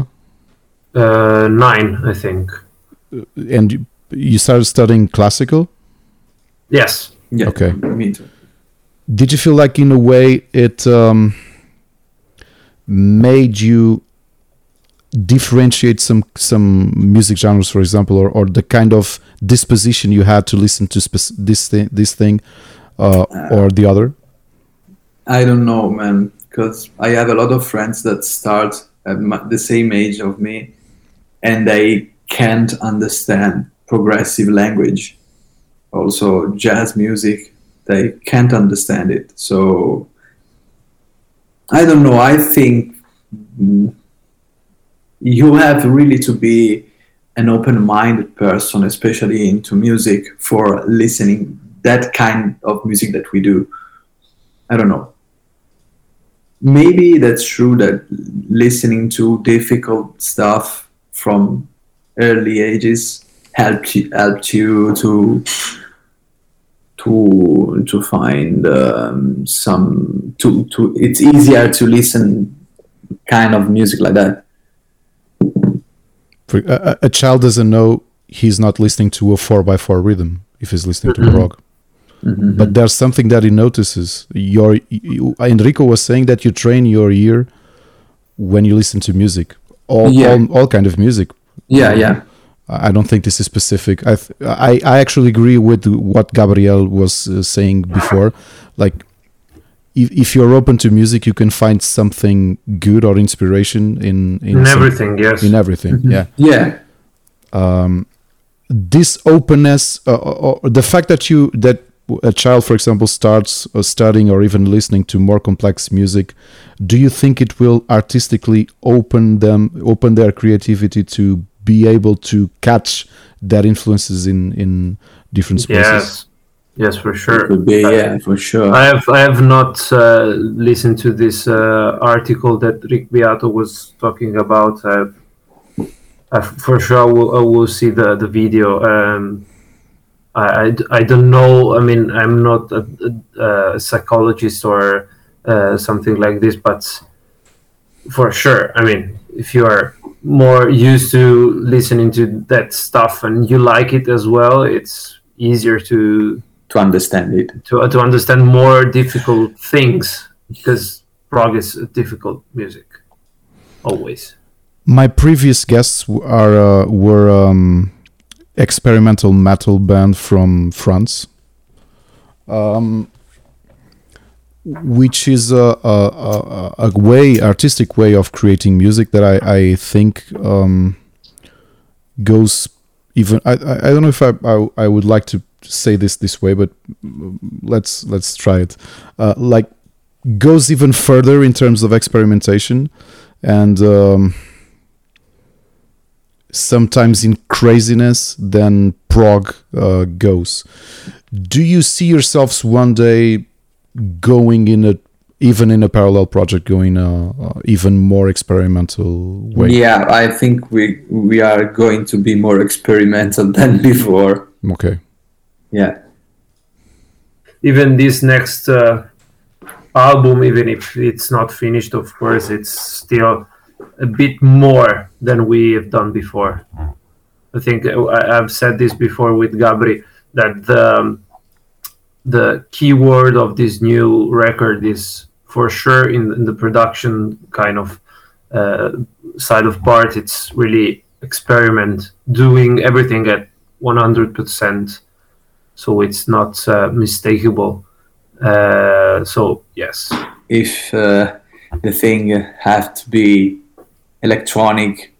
Uh, nine, I think. and you, you started studying classical Yes. Yeah. Okay. Me too. Did you feel like in a way it um, made you differentiate some some music genres for example or, or the kind of disposition you had to listen to this thing this thing uh, or the other I don't know, man, because I have a lot of friends that start at the same age of me, and they can't understand progressive language. Also, jazz music, they can't understand it. So, I don't know. I think you have really to be an open-minded person, especially into music, for listening that kind of music that we do. I don't know. Maybe that's true that listening to difficult stuff from early ages helped you, helped you to to to find um, some to to it's easier to listen kind of music like that. For, a, a- child doesn't know he's not listening to a 4x4 rhythm if he's listening to prog Mhm. but there's something that he notices your you, enrico was saying that you train your ear when you listen to music all Yeah. all, all kind of music Yeah, yeah. I I don't think this is specific. I th- I, I actually agree with what Gabriel was uh, saying before. Like, if, if you're open to music, you can find something good or inspiration in in, In some- everything, yes. in everything. Yeah. Yeah. this openness uh, or or the fact that you that a child for example starts uh, studying or even listening to more complex music do you think it will artistically open them open their creativity to be able to catch that influences in in different spaces Yes, yes, for sure. Could be, yeah, for sure. I have I have not uh, listened to this uh, article that Rick Beato was talking about. I've, I for sure I will, I will see the the video. Um, I, I, I don't know. I mean, I'm not a, a, a psychologist or uh, something like this, but for sure. I mean, if you are more used to listening to that stuff and you like it as well, it's easier to to understand it. to to understand more difficult things because prog is difficult music always. my previous guests w- are uh, were um, experimental metal band from France, um, which is a, a, a, way artistic way of creating music that I, I think um, goes even. I, I don't know if I, I I would like to say this this way, but let's let's try it. Uh, like goes even further in terms of experimentation and. Um, sometimes in craziness than prog uh, goes. Do you see yourselves one day going in a even in a parallel project going a, uh, even more experimental way? Yeah, I think we we are going to be more experimental <laughs> than before. Okay. Yeah. Even this next uh, album, even if it's not finished, of course, it's still a bit more than we have done before. I think uh, I, I've said this before with Gabri that the um, the key word of this new record is for sure in, in the production kind of uh, side of part. It's really experiment, doing everything at one hundred percent, so it's not uh, mistakable. Uh, so yes, If uh, the thing have to be electronic,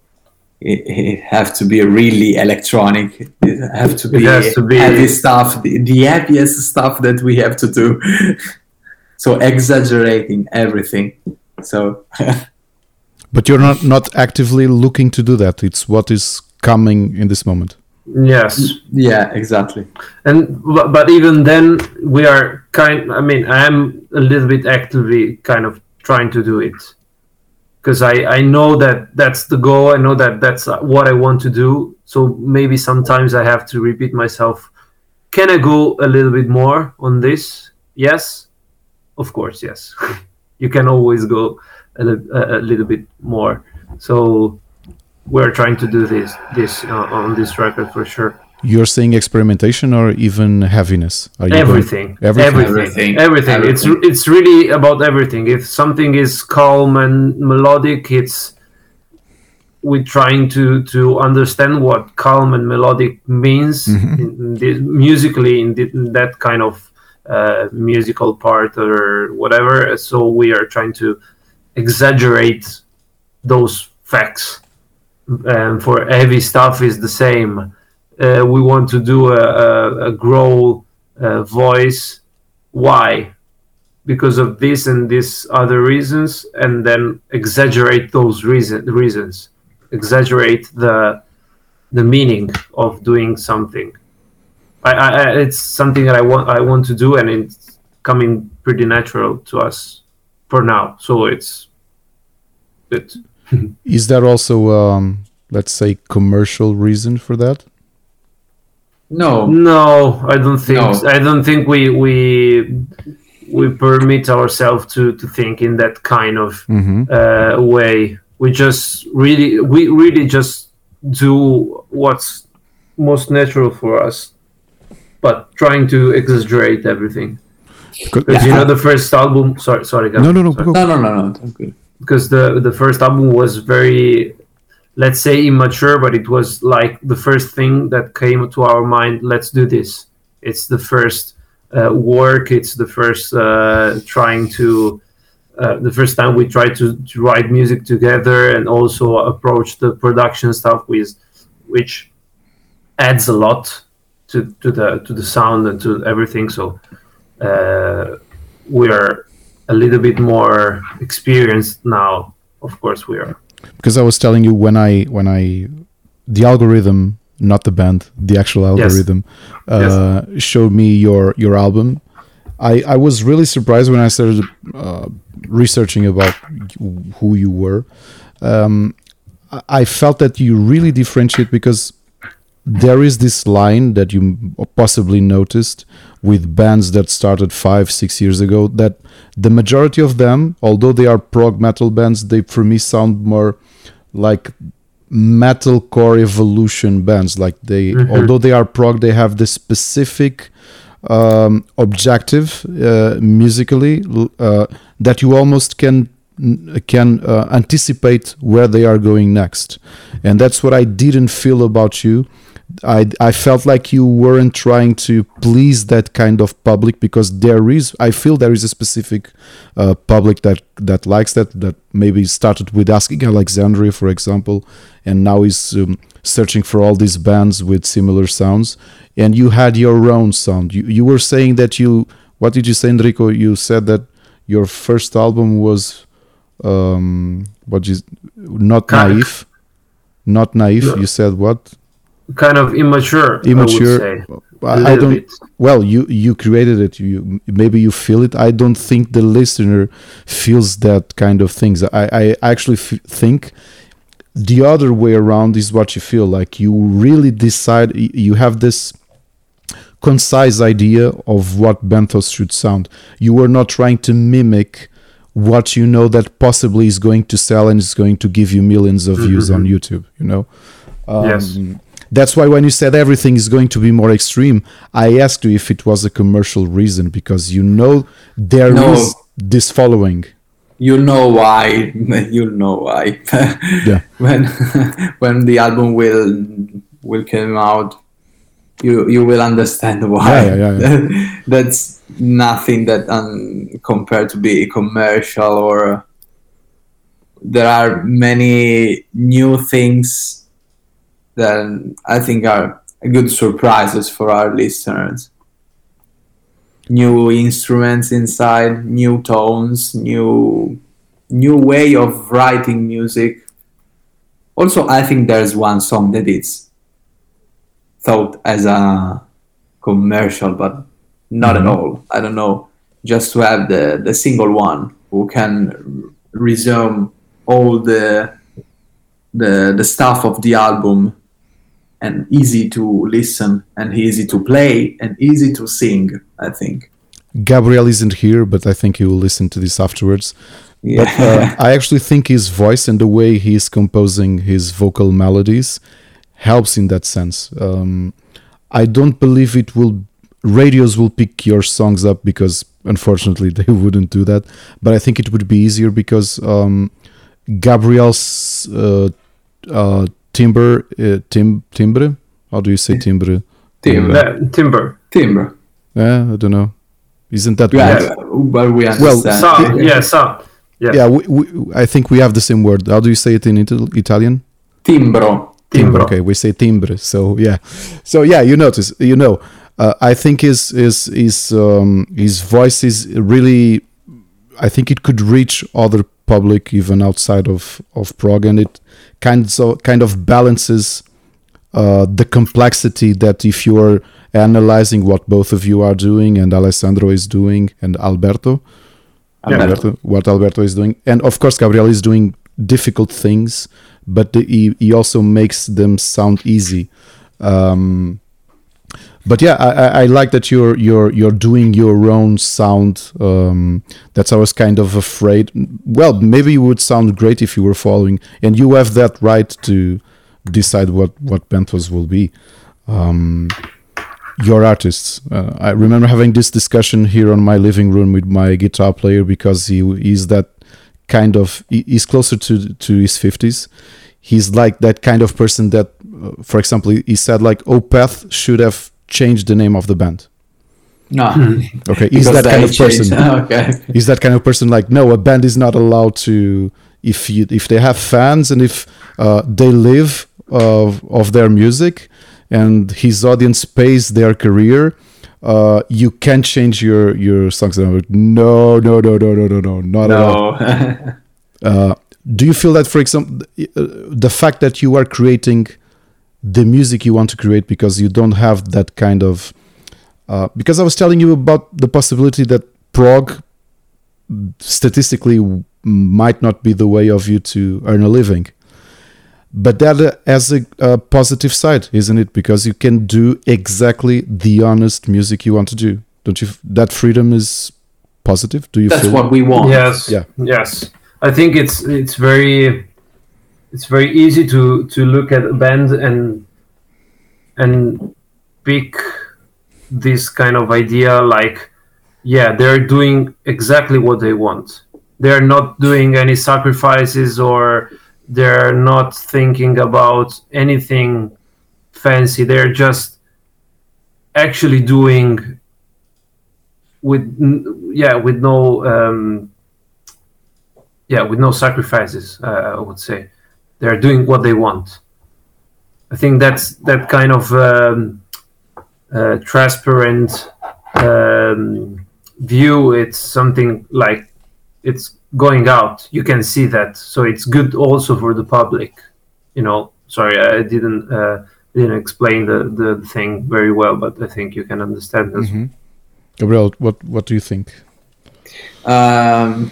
it, it have to be really electronic. It have to be, has to be- heavy stuff, the, the happiest stuff that we have to do. <laughs> so exaggerating everything. So <laughs> But you're not not actively looking to do that. It's what is coming in this moment. yes. yeah, exactly. and but, but even then we are kind i mean i am a little bit actively kind of trying to do it because i i know that that's the goal. I know that that's uh, what i want to do. So maybe sometimes i have to repeat myself. Can i go a little bit more on this? Yes. Of course yes. <laughs> You can always go a, a, a little bit more. So we're trying to do this this uh, on this record for sure You're saying experimentation or even heaviness? Are you going- everything, everything. everything, Everything. everything, It's it's really about everything. If something is calm and melodic, it's we're trying to to understand what calm and melodic means Mhm. in, in musically in, the, in that kind of uh, musical part or whatever. So we are trying to exaggerate those facts. And for heavy stuff is the same. Uh, we want to do a, a, a growl uh, voice. Why? Because of this and this other reasons, and then exaggerate those reason, reasons. Exaggerate the the meaning of doing something. I, I, I it's something that I want I want to do, and it's coming pretty natural to us for now. So it's good. <laughs> Is there also, um, let's say, commercial reason for that? No, No, I don't think. No. I don't think we we we permit ourselves to to think in that kind of hmm uh, way. We just really we really just do what's most natural for us, but trying to exaggerate everything. Because you know the first album. Sorry, sorry, No, no, no. sorry. no, no, no, no. Okay. because the the first album was very let's say immature, but it was like the first thing that came to our mind. Let's do this. It's the first uh, work. It's the first uh, trying to. Uh, the first time we tried to, to, write music together and also approach the production stuff with which adds a lot to, to the to the sound and to everything so uh, we are a little bit more experienced now of course we are because I was telling you when I when I the algorithm, not the band, the actual algorithm, yes. Uh, yes. showed me your your album. I I was really surprised when I started uh, researching about who you were. Um, I felt that you really differentiate because there is this line that you possibly noticed with bands that started five six years ago that the majority of them although they are prog metal bands they for me sound more like metalcore evolution bands. Like they mm-hmm. although they are prog they have this specific um, objective uh, musically uh, that you almost can can uh, anticipate where they are going next. And that's what i didn't feel about you I, I felt like you weren't trying to please that kind of public because there is I feel there is a specific uh, public that that likes that that maybe started with Asking Alexandria for example and now is um, searching for all these bands with similar sounds. And you had your own sound. You you were saying that you what did you say Enrico? You said that your first album was um what is not naive not naive you said what kind of immature. Immature. I, I don't. Bit. Well, you you created it. You maybe you feel it. I don't think the listener feels that kind of things. I I actually f- think the other way around is what you feel like. You really decide. You have this concise idea of what Benthos should sound. You were not trying to mimic what you know that possibly is going to sell and is going to give you millions of views mm-hmm. on YouTube. You know. Um, yes that's why when you said everything is going to be more extreme, I asked you if it was a commercial reason because you know there no. is this following. You know why? <laughs> You know why? <laughs> yeah. <laughs> When when the album will will come out, you you will understand why. Yeah, yeah, yeah, That's nothing that um, compared to be commercial or there are many new things that I think are good surprises for our listeners. New instruments inside, new tones, new new way of writing music. Also, I think there's one song that is thought as a commercial, but not mm-hmm. at all. I don't know. Just to have the the single one who can resume all the the the stuff of the album and easy to listen and easy to play and easy to sing i think. Gabriel isn't here but i think he will listen to this afterwards. Yeah. but uh, <laughs> i actually think his voice and the way he's composing his vocal melodies helps in that sense. Um, i don't believe it will radios will pick your songs up because unfortunately <laughs> they wouldn't do that. But i think it would be easier because um, gabriel's uh, uh, timber, uh, tim, timbre. How do you say timbre? Timber. timber. Timber. Yeah, I don't know. Isn't that yeah, But we understand. Well, sa, yeah, sa. Yeah, yeah we, we, I think we have the same word. How do you say it in Italian? Timbro. Timbro. Okay, we say timbre. So yeah, so yeah, you notice, you know, uh, I think his his his um, his voice is really. I think it could reach other public even outside of of prog, and it kind of kind of balances uh, the complexity that if you are analyzing what both of you are doing and Alessandro is doing and Alberto, yeah. Alberto what Alberto is doing, and of course Gabriel is doing difficult things, but the, he, he also makes them sound easy. Um, but yeah, I, I, like that you're you're you're doing your own sound. Um, that's I was kind of afraid. Well, maybe you would sound great if you were following, and you have that right to decide what what Benthos will be. Um, your artists. Uh, I remember having this discussion here on my living room with my guitar player because he is that kind of he's closer to to his 50s he's like that kind of person that uh, for example he- he said like opeth should have changed the name of the band No. <laughs> okay he's Because that kind of person changed. <laughs> okay. he's that kind of person like no a band is not allowed to if you if they have fans and if uh, they live of of their music and his audience pays their career uh, you can't change your your songs And I'm like, no no no no no no no not at all No. <laughs> uh, do you feel that for example the fact that you are creating the music you want to create because you don't have that kind of uh, because i was telling you about the possibility that prog statistically might not be the way of you to earn a living but that uh, has a, a positive side isn't it because you can do exactly the honest music you want to do don't you that freedom is positive do you That's feel what we want. Yes. Yeah. Yes. I think it's it's very it's very easy to to look at a band and and pick this kind of idea like yeah they're doing exactly what they want. They're not doing any sacrifices or they're not thinking about anything fancy. They're just actually doing with yeah with no um, yeah with no sacrifices uh, i would say they're doing what they want. I think that's that kind of um, uh, transparent um, view it's something like it's going out. You can see that. So it's good also for the public you know. Sorry i didn't uh, didn't explain the the thing very well but i think you can understand this. Mhm. Gabriel, what what do you think? Um,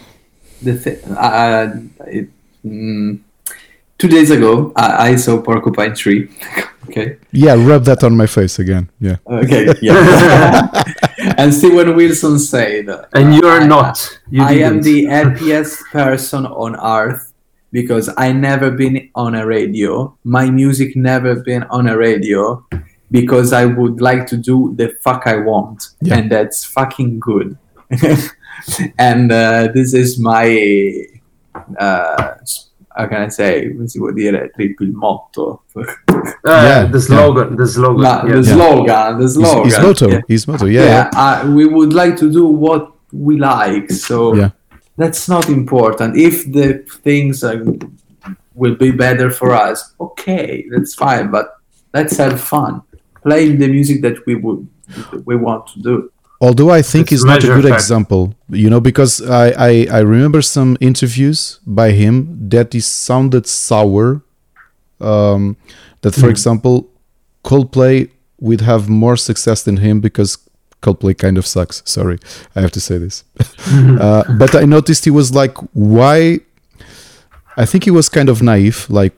the th- uh, it, mm, two days ago, I, I saw Porcupine Tree. <laughs> okay. Yeah, rub that on my face again. Yeah. Okay. Yeah. <laughs> and Steven Wilson said, and you're I- not you I am didn't. the happiest person on earth because I never been on a radio. My music never been on a radio because I would like to do the fuck I want, Yeah. and that's fucking good. <laughs> and uh, this is my uh, s- how can I say? Come si può dire il motto? Ah, Yeah, the slogan, the slogan. La- yeah. the slogan, the His, slogan. his motto. Yeah. His motto. Yeah. yeah, uh, we would like to do what we like so Yeah. that's not important if the things uh, will be better for us okay that's fine but let's have fun playing the music that we would we want to do Although I think It's he's not a good effect. example, you know, because I, I, I remember some interviews by him that he sounded sour. Um, that, for example, Coldplay would have more success than him because Coldplay kind of sucks. Sorry, I have to say this. <laughs> uh, but I noticed he was like, why? I think he was kind of naive. Like,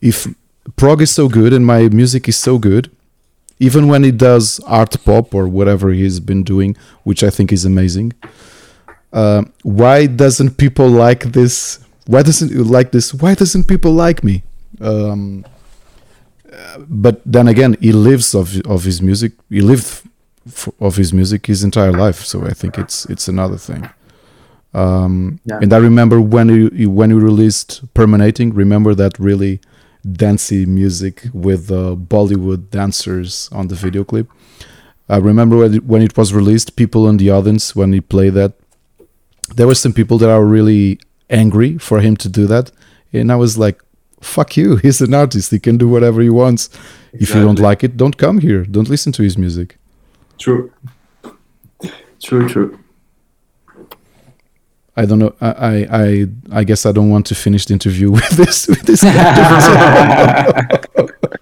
if prog is so good and my music is so good, even when he does art pop or whatever he's been doing, which I think is amazing. Uh, why doesn't people like this? Why doesn't you like this? Why doesn't people like me? Um, uh, but then again, he lives of of his music. He lived f- of his music his entire life, so I think it's it's another thing. Um, Yeah. And I remember when you you- when you released "Permanating." Remember that really dancey music with uh, Bollywood dancers on the video clip. I remember when it, when it was released, people in the audience when he played that, there were some people that are really angry for him to do that, and I was like, "Fuck you! <laughs> He's an artist. He can do whatever he wants. If you don't like it, don't come here. Don't listen to his music." true true true I don't know. I I I, I guess I don't want to finish the interview <laughs> with this with this. <laughs>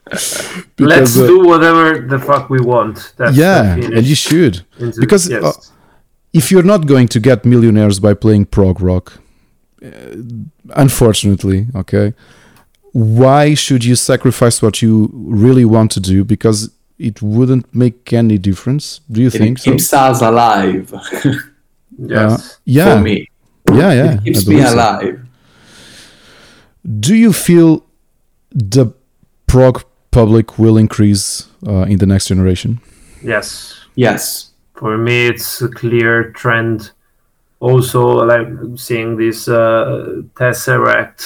<laughs> Let's uh, do whatever the fuck we want. That's yeah, and you should. into- because, yes. uh, if you're not going to get millionaires by playing prog rock, uh, unfortunately, okay, why should you sacrifice what you really want to do? Because it wouldn't make any difference. Do you it think so? keeps us alive yes. Yeah, for me yeah, yeah. it keeps me believe so. alive Do you feel the prog public will increase uh, in the next generation? yes. yes For me, it's a clear trend also like seeing this uh, tesseract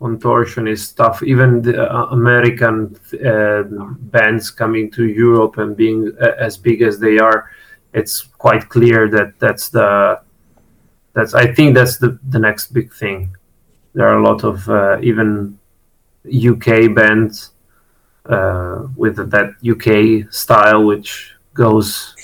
contortionist stuff even the uh, american uh, bands coming to europe and being uh, as big as they are it's quite clear that that's the that's i think that's the the next big thing. There are a lot of uh, even uk bands uh, with that uk style which goes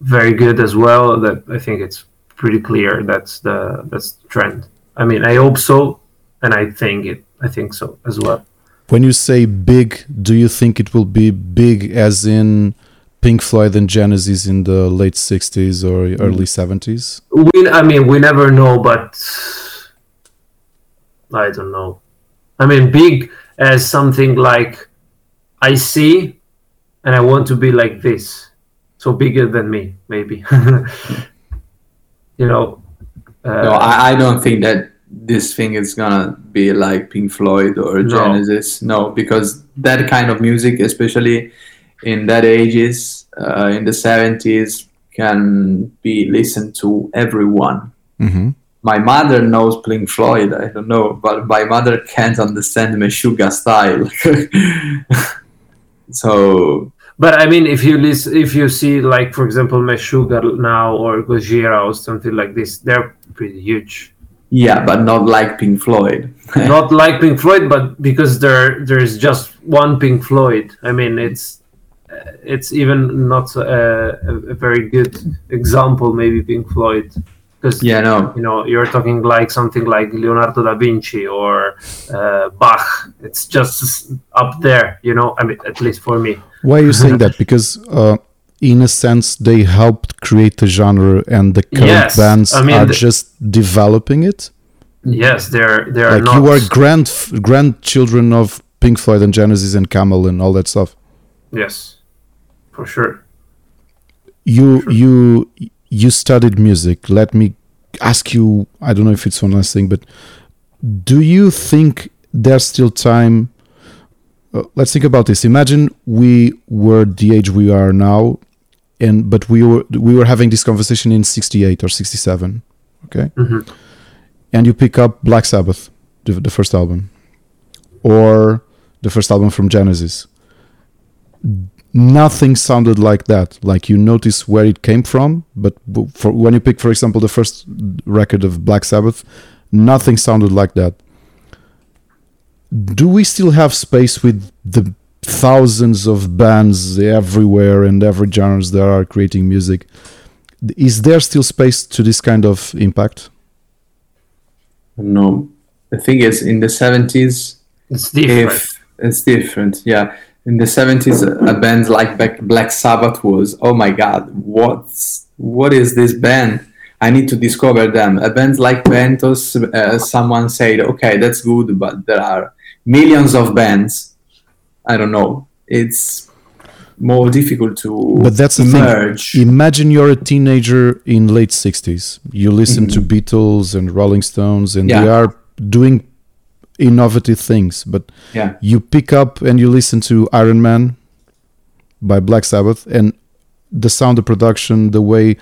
very good as well that i think it's pretty clear that's the that's the trend. I mean i hope so and i think it i think so as well. When you say big, do you think it will be big as in Pink Floyd and Genesis in the late 60s or early 70s? we i mean we never know but i don't know i mean big as something like i see and i want to be like this so bigger than me maybe <laughs> you know uh, No, I, I don't think that this thing is gonna be like Pink Floyd or No. Genesis. No, because that kind of music, especially in that ages, uh, in the seventies, can be listened to everyone. hmm My mother knows Pink Floyd. I don't know, but my mother can't understand Meshuggah style. <laughs> so But I mean, if you listen, if you see, like for example, Meshuggah now or Gojira or something like this, they're pretty huge. yeah, but not like Pink Floyd. Not like Pink Floyd, but because there there's just one Pink Floyd. I mean, it's it's even not a, a, a very good example, maybe Pink Floyd, because yeah, no. you know you're talking like something like Leonardo da Vinci or uh, Bach. It's just up there, you know. I mean, at least for me. Why are you saying that? Because, uh, in a sense, they helped create the genre, and the current Yes, bands I mean, are the- just developing it. Yes, they're they're Like not. you are grand grandchildren of Pink Floyd and Genesis and Camel and all that stuff. Yes, for sure. You you you studied music. Let me ask you. I don't know if it's one last thing, but do you think there's still time? Uh, let's think about this. Imagine we were the age we are now, and but we were we were having this conversation in '68 or '67. Okay, Mhm. and you pick up Black Sabbath, the, the first album, or the first album from Genesis. Nothing sounded like that. Like you notice where it came from, but for when you pick, for example, the first record of Black Sabbath, nothing sounded like that. Do we still have space with the thousands of bands everywhere and every genres that are creating music? Is there still space to this kind of impact? No. The thing is, in the 70s, It's different. if it's different, yeah. In the 70s, a band like Black- Black Sabbath was, oh my god, what's what is this band? I need to discover them. A band like Benthos, uh, someone said, okay, that's good, but there are millions of bands. I don't know. It's more difficult to But that's the merge. thing. Imagine you're a teenager in late 60s. You listen to Beatles and Rolling Stones and they Mm-hmm. Are doing innovative things, but yeah, you pick up and you listen to Iron Man by Black Sabbath and the sound of production, the way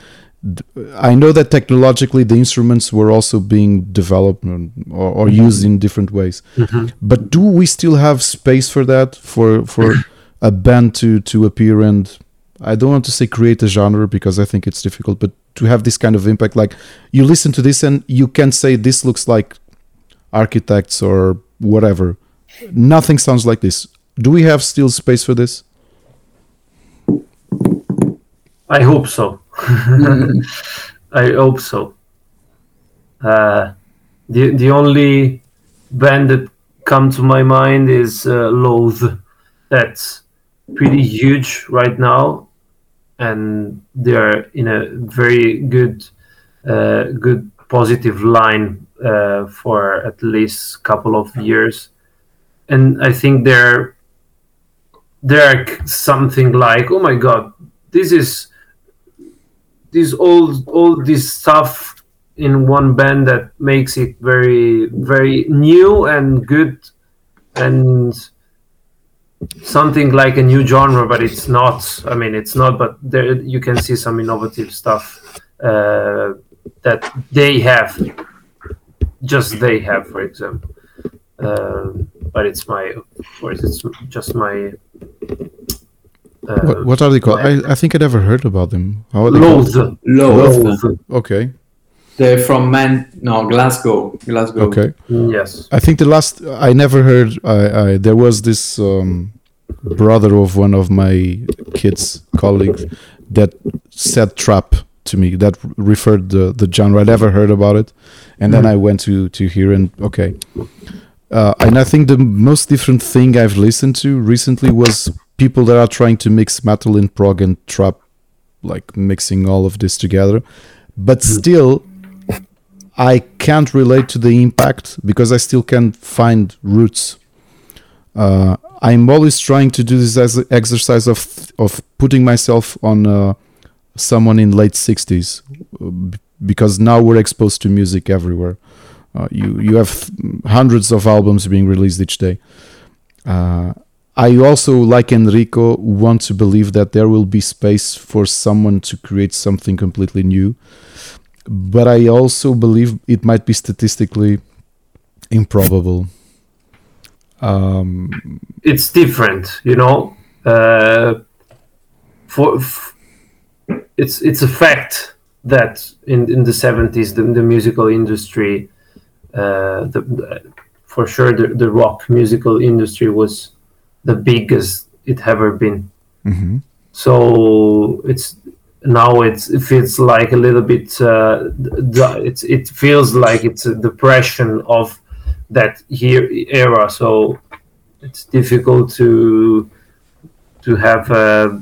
I know that technologically the instruments were also being developed or, or Mm-hmm. used in different ways. But do we still have space for that for for a band to to appear and I don't want to say create a genre because I think it's difficult, but to have this kind of impact, like you listen to this and you can say this looks like architects or whatever. Nothing sounds like this. Do we have still space for this? I hope so. <laughs> I hope so. Uh, the the only band that come to my mind is uh, Loathe. That's pretty huge right now, and they're in a very good, uh, good positive line uh, for at least a couple of years, and I think they're they're something like, oh my god, this is this all all this stuff in one band that makes it very very new and good and something like a new genre but it's not. I mean it's not but there you can see some innovative stuff uh, that they have, just they have, for example. Um, but it's my, of course, it's just my. Uh, What, what are they called? I, I think I never heard about them. How are they called? Loathe. Loathe. Loathe. Okay, They're from Man. No, Glasgow. Glasgow. okay. Yes. I think the last I never heard. I, I there was this um, brother of one of my kids' colleagues that said trap to me. That referred the the genre. I never heard about it, and then I went to to hear and okay. Uh, and I think the most different thing I've listened to recently was people that are trying to mix metal and prog and trap, like mixing all of this together. But still, I can't relate to the impact because I still can't find roots. Uh, I'm always trying to do this as an exercise of of putting myself on uh, someone in late 60s uh, because now we're exposed to music everywhere. Uh, you you have hundreds of albums being released each day. Uh, I also, like Enrico, want to believe that there will be space for someone to create something completely new but I also believe it might be statistically improbable. Um, it's different, you know. Uh, for f- it's it's a fact that in in the seventies the, the musical industry, uh, the, the for sure the, the rock musical industry was the biggest it ever been. mhm. So it's now it's it feels like a little bit uh, it's it feels like it's a depression of that year era. So it's difficult to to have uh,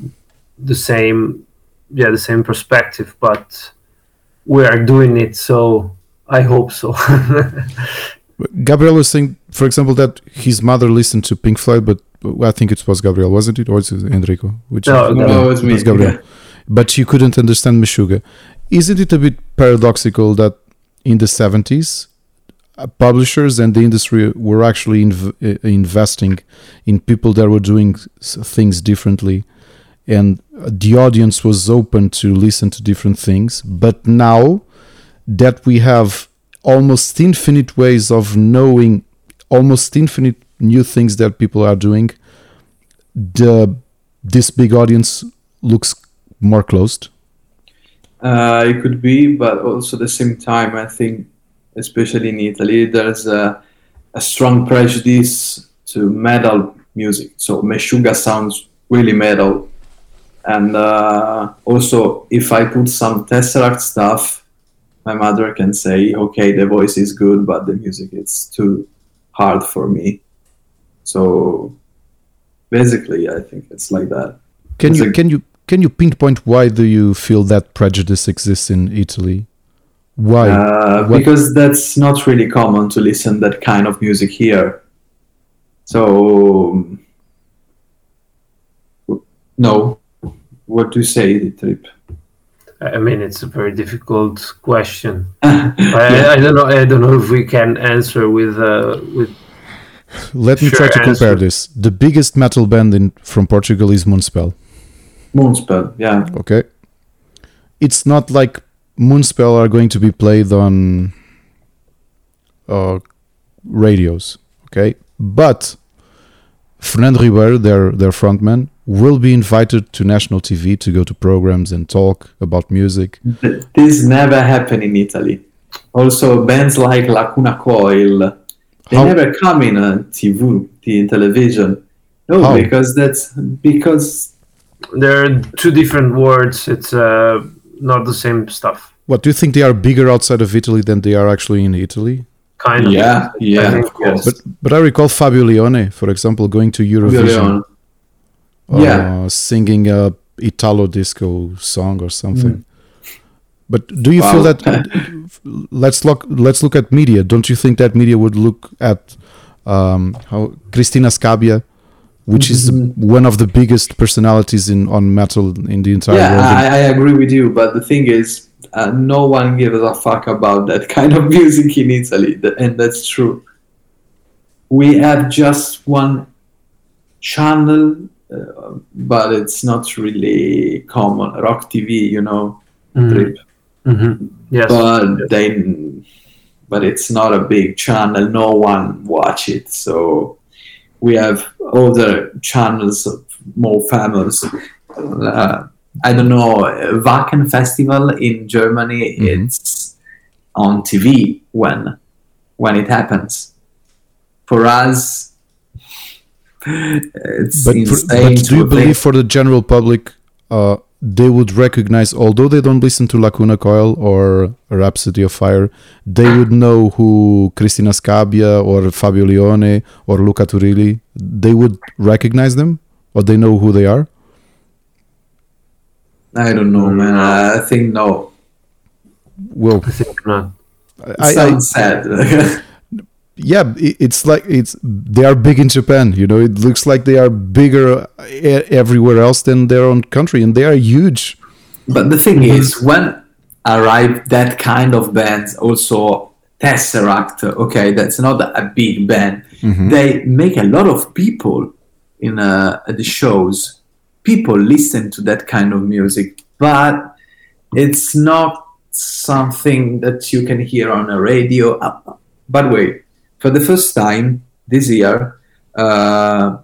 the same yeah the same perspective, but we are doing it. So I hope so. <laughs> Gabriel was saying, for example, that his mother listened to Pink Floyd, but I think it was Gabriel, wasn't it, or was it Enrico? Which No, No, Yeah, it's me. was Gabriel. But you couldn't understand Meshuggah. Isn't it a bit paradoxical that in the 70s, uh, publishers and the industry were actually inv- uh, investing in people that were doing things differently, and the audience was open to listen to different things. But now that we have almost infinite ways of knowing almost infinite new things that people are doing, the this big audience looks more closed. Uh, it could be, but also at the same time, I think, especially in Italy, there's a, a strong prejudice to metal music. So Meshuggah sounds really metal. And uh, also, if I put some Tesseract stuff, my mother can say, okay, the voice is good, but the music is too hard for me. So basically, I think it's like that. Can It's you a- can you can you pinpoint why do you feel that prejudice exists in Italy? Why? Uh, because that's not really common to listen that kind of music here. So no. What do you say, Trip? I mean, it's a very difficult question. <laughs> I, I don't know. I don't know if we can answer with uh, with Let me try sure, to compare this. The biggest metal band in from Portugal is Moonspell. Moonspell, yeah. Okay, it's not like Moonspell are going to be played on uh, radios. Okay, but Fernando Ribeiro, their their frontman, will be invited to national TV to go to programs and talk about music. Th- This never happened in Italy. Also, bands like Lacuna Coil, they How- never come in on TV, in television. No, How? because that's because there are two different words. It's uh, not the same stuff. What do you think they are bigger outside of Italy than they are actually in Italy? Kind of. yeah, yeah, of course. But but I recall Fabio Lione, for example, going to Eurovision, uh, Yeah. singing a Italo disco song or something. But do you feel that? <laughs> let's look. Let's look at media. Don't you think that media would look at um, how Cristina Scabbia, which is one of the biggest personalities in on metal in the entire yeah, world? I, I agree with you, but the thing is, uh, no one gives a fuck about that <laughs> kind of music in Italy, and that's true. We have just one channel, uh, but it's not really common. Rock TV, you know, Mhm. Trip. Mhm. Yes. but they but it's not a big channel no one watch it so we have other channels more famous uh, i don't know wacken festival in germany Mhm. it's on tv when when it happens for us it's But, for, insane but do you believe for the general public, uh, they would recognize, although they don't listen to Lacuna Coil or Rhapsody of Fire, they would know who Cristina Scabbia or Fabio Lione or Luca Turilli. They would recognize them, or they know who they are. i don't know man i think no Well, I think not. it I, I, sounds sad <laughs> yeah, it's like it's they are big in Japan. You know, it looks like they are bigger everywhere else than their own country, and they are huge. But the thing is, when arrive that kind of bands, also Tesseract, okay, that's not a big band. They make a lot of people in uh, the shows. People listen to that kind of music, but it's not something that you can hear on a radio. Uh, by the way, for the first time this year, uh,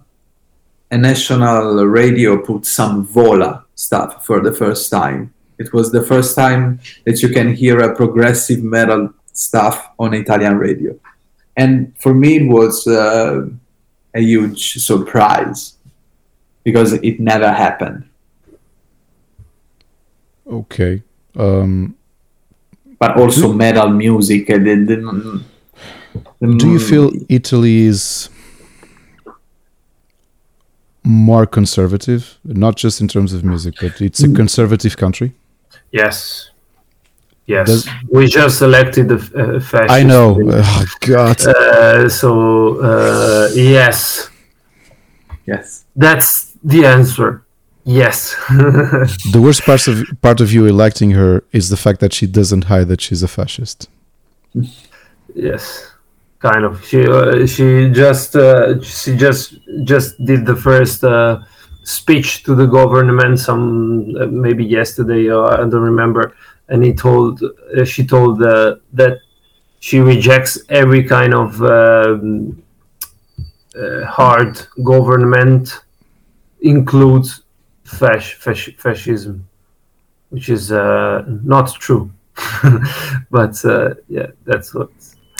a national radio put some Vola stuff for the first time. It was the first time that you can hear a progressive metal stuff on Italian radio. And for me, it was uh, a huge surprise because it never happened. Okay. Um, But also metal music. the- Do you mm, feel Italy is more conservative, not just in terms of music, but it's a conservative country? Yes. Yes. Does- we just elected the uh, fascist. I know. Oh, God. Uh, so uh, yes, Yes. that's the answer. Yes. <laughs> The worst part of part of you electing her is the fact that she doesn't hide that she's a fascist. yes. Kind of. She uh, she just uh, she just just did the first uh, speech to the government some uh, maybe yesterday I don't remember and he told uh, she told uh, that she rejects every kind of um, hard government includes fasc- fasc- fascism which is not true <laughs> but yeah that's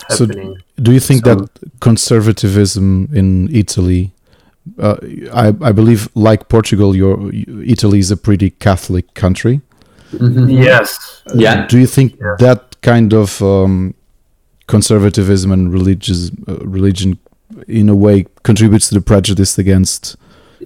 what's So- happening Do you think So- that conservatism in Italy, uh, I, I believe, like Portugal, your Italy is a pretty Catholic country. Mhm. yes Yeah. Do you think Yeah. that kind of um, conservatism and religious uh, religion, in a way, contributes to the prejudice against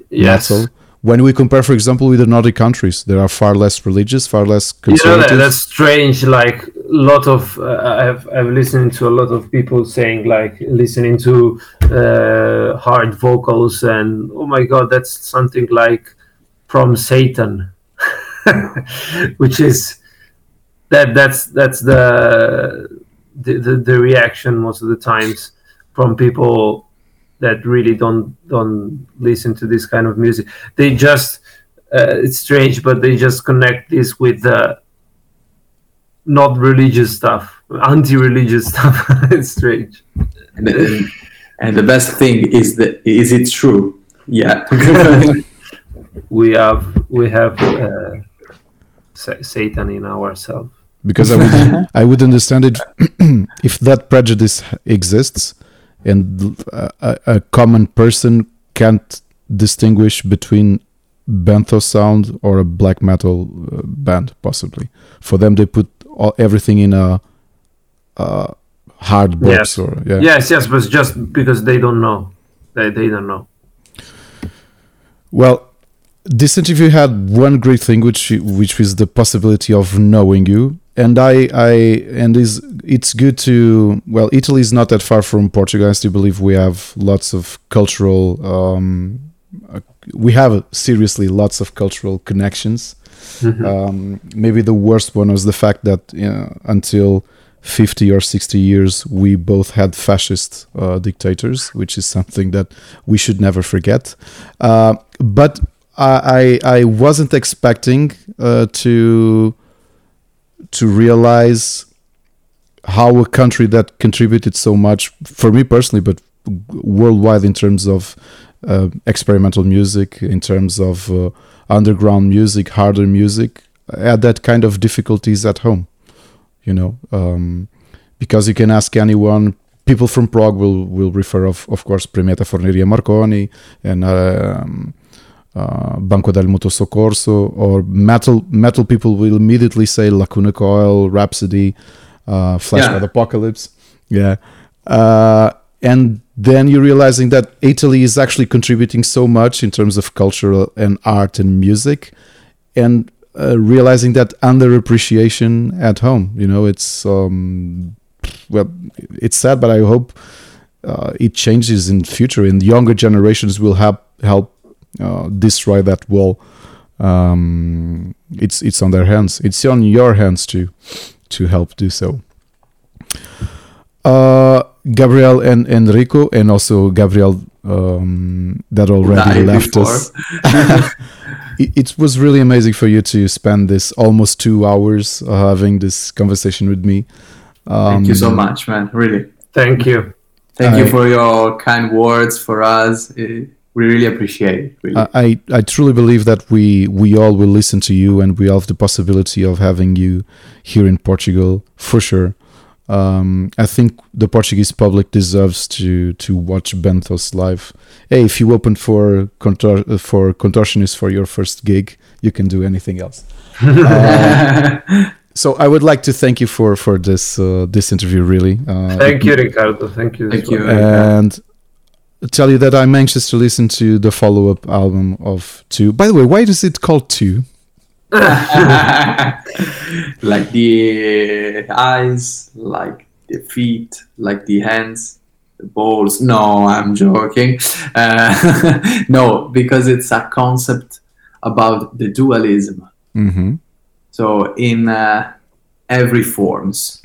yes metal? When we compare, for example, with the Nordic countries, there are far less religious, far less you know that, conservative. that's strange like a lot of uh, i've i've listened to a lot of people saying like listening to uh, hard vocals and oh my god that's something like from satan <laughs> which is that that's that's the the, the the reaction most of the times from people that really don't don't listen to this kind of music. They just uh, it's strange but they just connect this with the not religious stuff anti-religious <laughs> stuff it's strange And, and, and the best thing is that is it true? Yeah. <laughs> we have we have uh, sa- satan in ourselves because I would <laughs> I would understand it <clears throat> if that prejudice exists and a, a- a common person can't distinguish between Benthos sound or a black metal uh, band possibly for them they put all, everything in a, uh hard box Yes. or yeah yes yes but just because they don't know they, they don't know Well, this interview had one great thing, which which was the possibility of knowing you, and I I and is it's good to well, Italy is not that far from Portugal. I still believe we have lots of cultural. Um, we have seriously lots of cultural connections. Um, maybe the worst one was the fact that you know, until 50 or 60 years, we both had fascist uh, dictators, which is something that we should never forget. Uh, but I, I I wasn't expecting uh, to to realize how a country that contributed so much for me personally, but worldwide in terms of uh, experimental music, in terms of uh, underground music, harder music, had that kind of difficulties at home. You know, um, because you can ask anyone. People from prog will will refer of of course Premiata Forneria Marconi and. Um, uh, Banco del Mutuo Soccorso or metal metal people will immediately say Lacuna Coil, Rhapsody, uh, Flash Yeah. Apocalypse. Yeah. Uh, and then you're realizing that Italy is actually contributing so much in terms of cultural and art and music, and uh, realizing that underappreciation at home. You know, it's um, well, it's sad, but I hope uh, it changes in future, and younger generations will help help uh, destroy that wall. Um, it's it's on their hands. It's on your hands to to help do so. Uh, Gabriel and Enrico, and also Gabriel um, that already Died left before. us. <laughs> it, it was really amazing for you to spend this almost two hours uh, having this conversation with me. Thank you so Um, much, man. Really. Thank you. Thank you for your kind words for us. Eh, we really appreciate it. Really. I, I I truly believe that we we all will listen to you and we have the possibility of having you here in Portugal for sure. Um, I think the Portuguese public deserves to to watch Benthos live. Hey, if you open for contor- for contortionist for your first gig, you can do anything else. Uh, <laughs> so I would like to thank you for for this uh, this interview. Really, uh, Thank you, Ricardo. Thank you. as Thank you. and tell you that I'm anxious to listen to the follow up album of Two. By the way, why is it called Two? <laughs> like the eyes, like the feet, like the hands, the balls. No, I'm joking. Uh, <laughs> no, because it's a concept about the dualism. Mm-hmm. So in uh, every forms,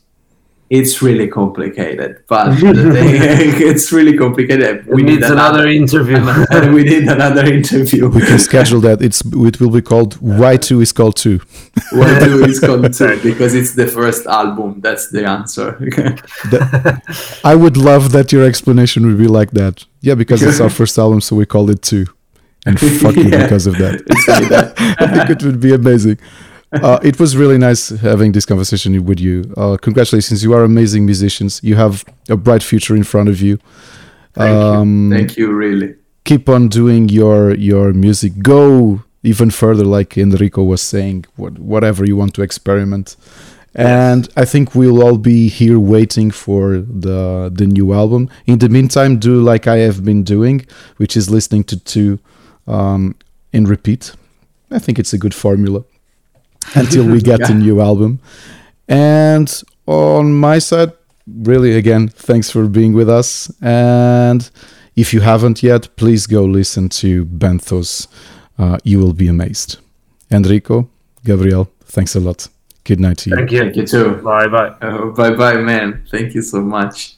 it's really complicated. But <laughs> thing- it's really complicated. We need another interview. <laughs> we need another interview. We can schedule that. It's it will be called Why Two is called Two. <laughs> What Two is called two because it's the first album. That's the answer. I would love that your explanation would be like that. Yeah, because it's our first album, so we called it Two. And fuck you Yeah. because of that. It's like that. I think it would be amazing. Uh, it was really nice having this conversation with you. Uh, congratulations, you are amazing musicians. You have a bright future in front of you. Thank Um, you. Thank you, really. keep on doing your your music. Go even further, like Enrico was saying. What, whatever you want to experiment. And I think we'll all be here waiting for the the new album. In the meantime, do like I have been doing, which is listening to two um, in repeat. I think it's a good formula until we <laughs> get the Yeah. new album. And on my side, really, again, thanks for being with us. And if you haven't yet, please go listen to Benthos. Uh, you will be amazed. Enrico, Gabriel, thanks a lot. Good night to you. Thank you. Thank you too. Bye bye. <laughs> Uh, bye bye, man. Thank you so much.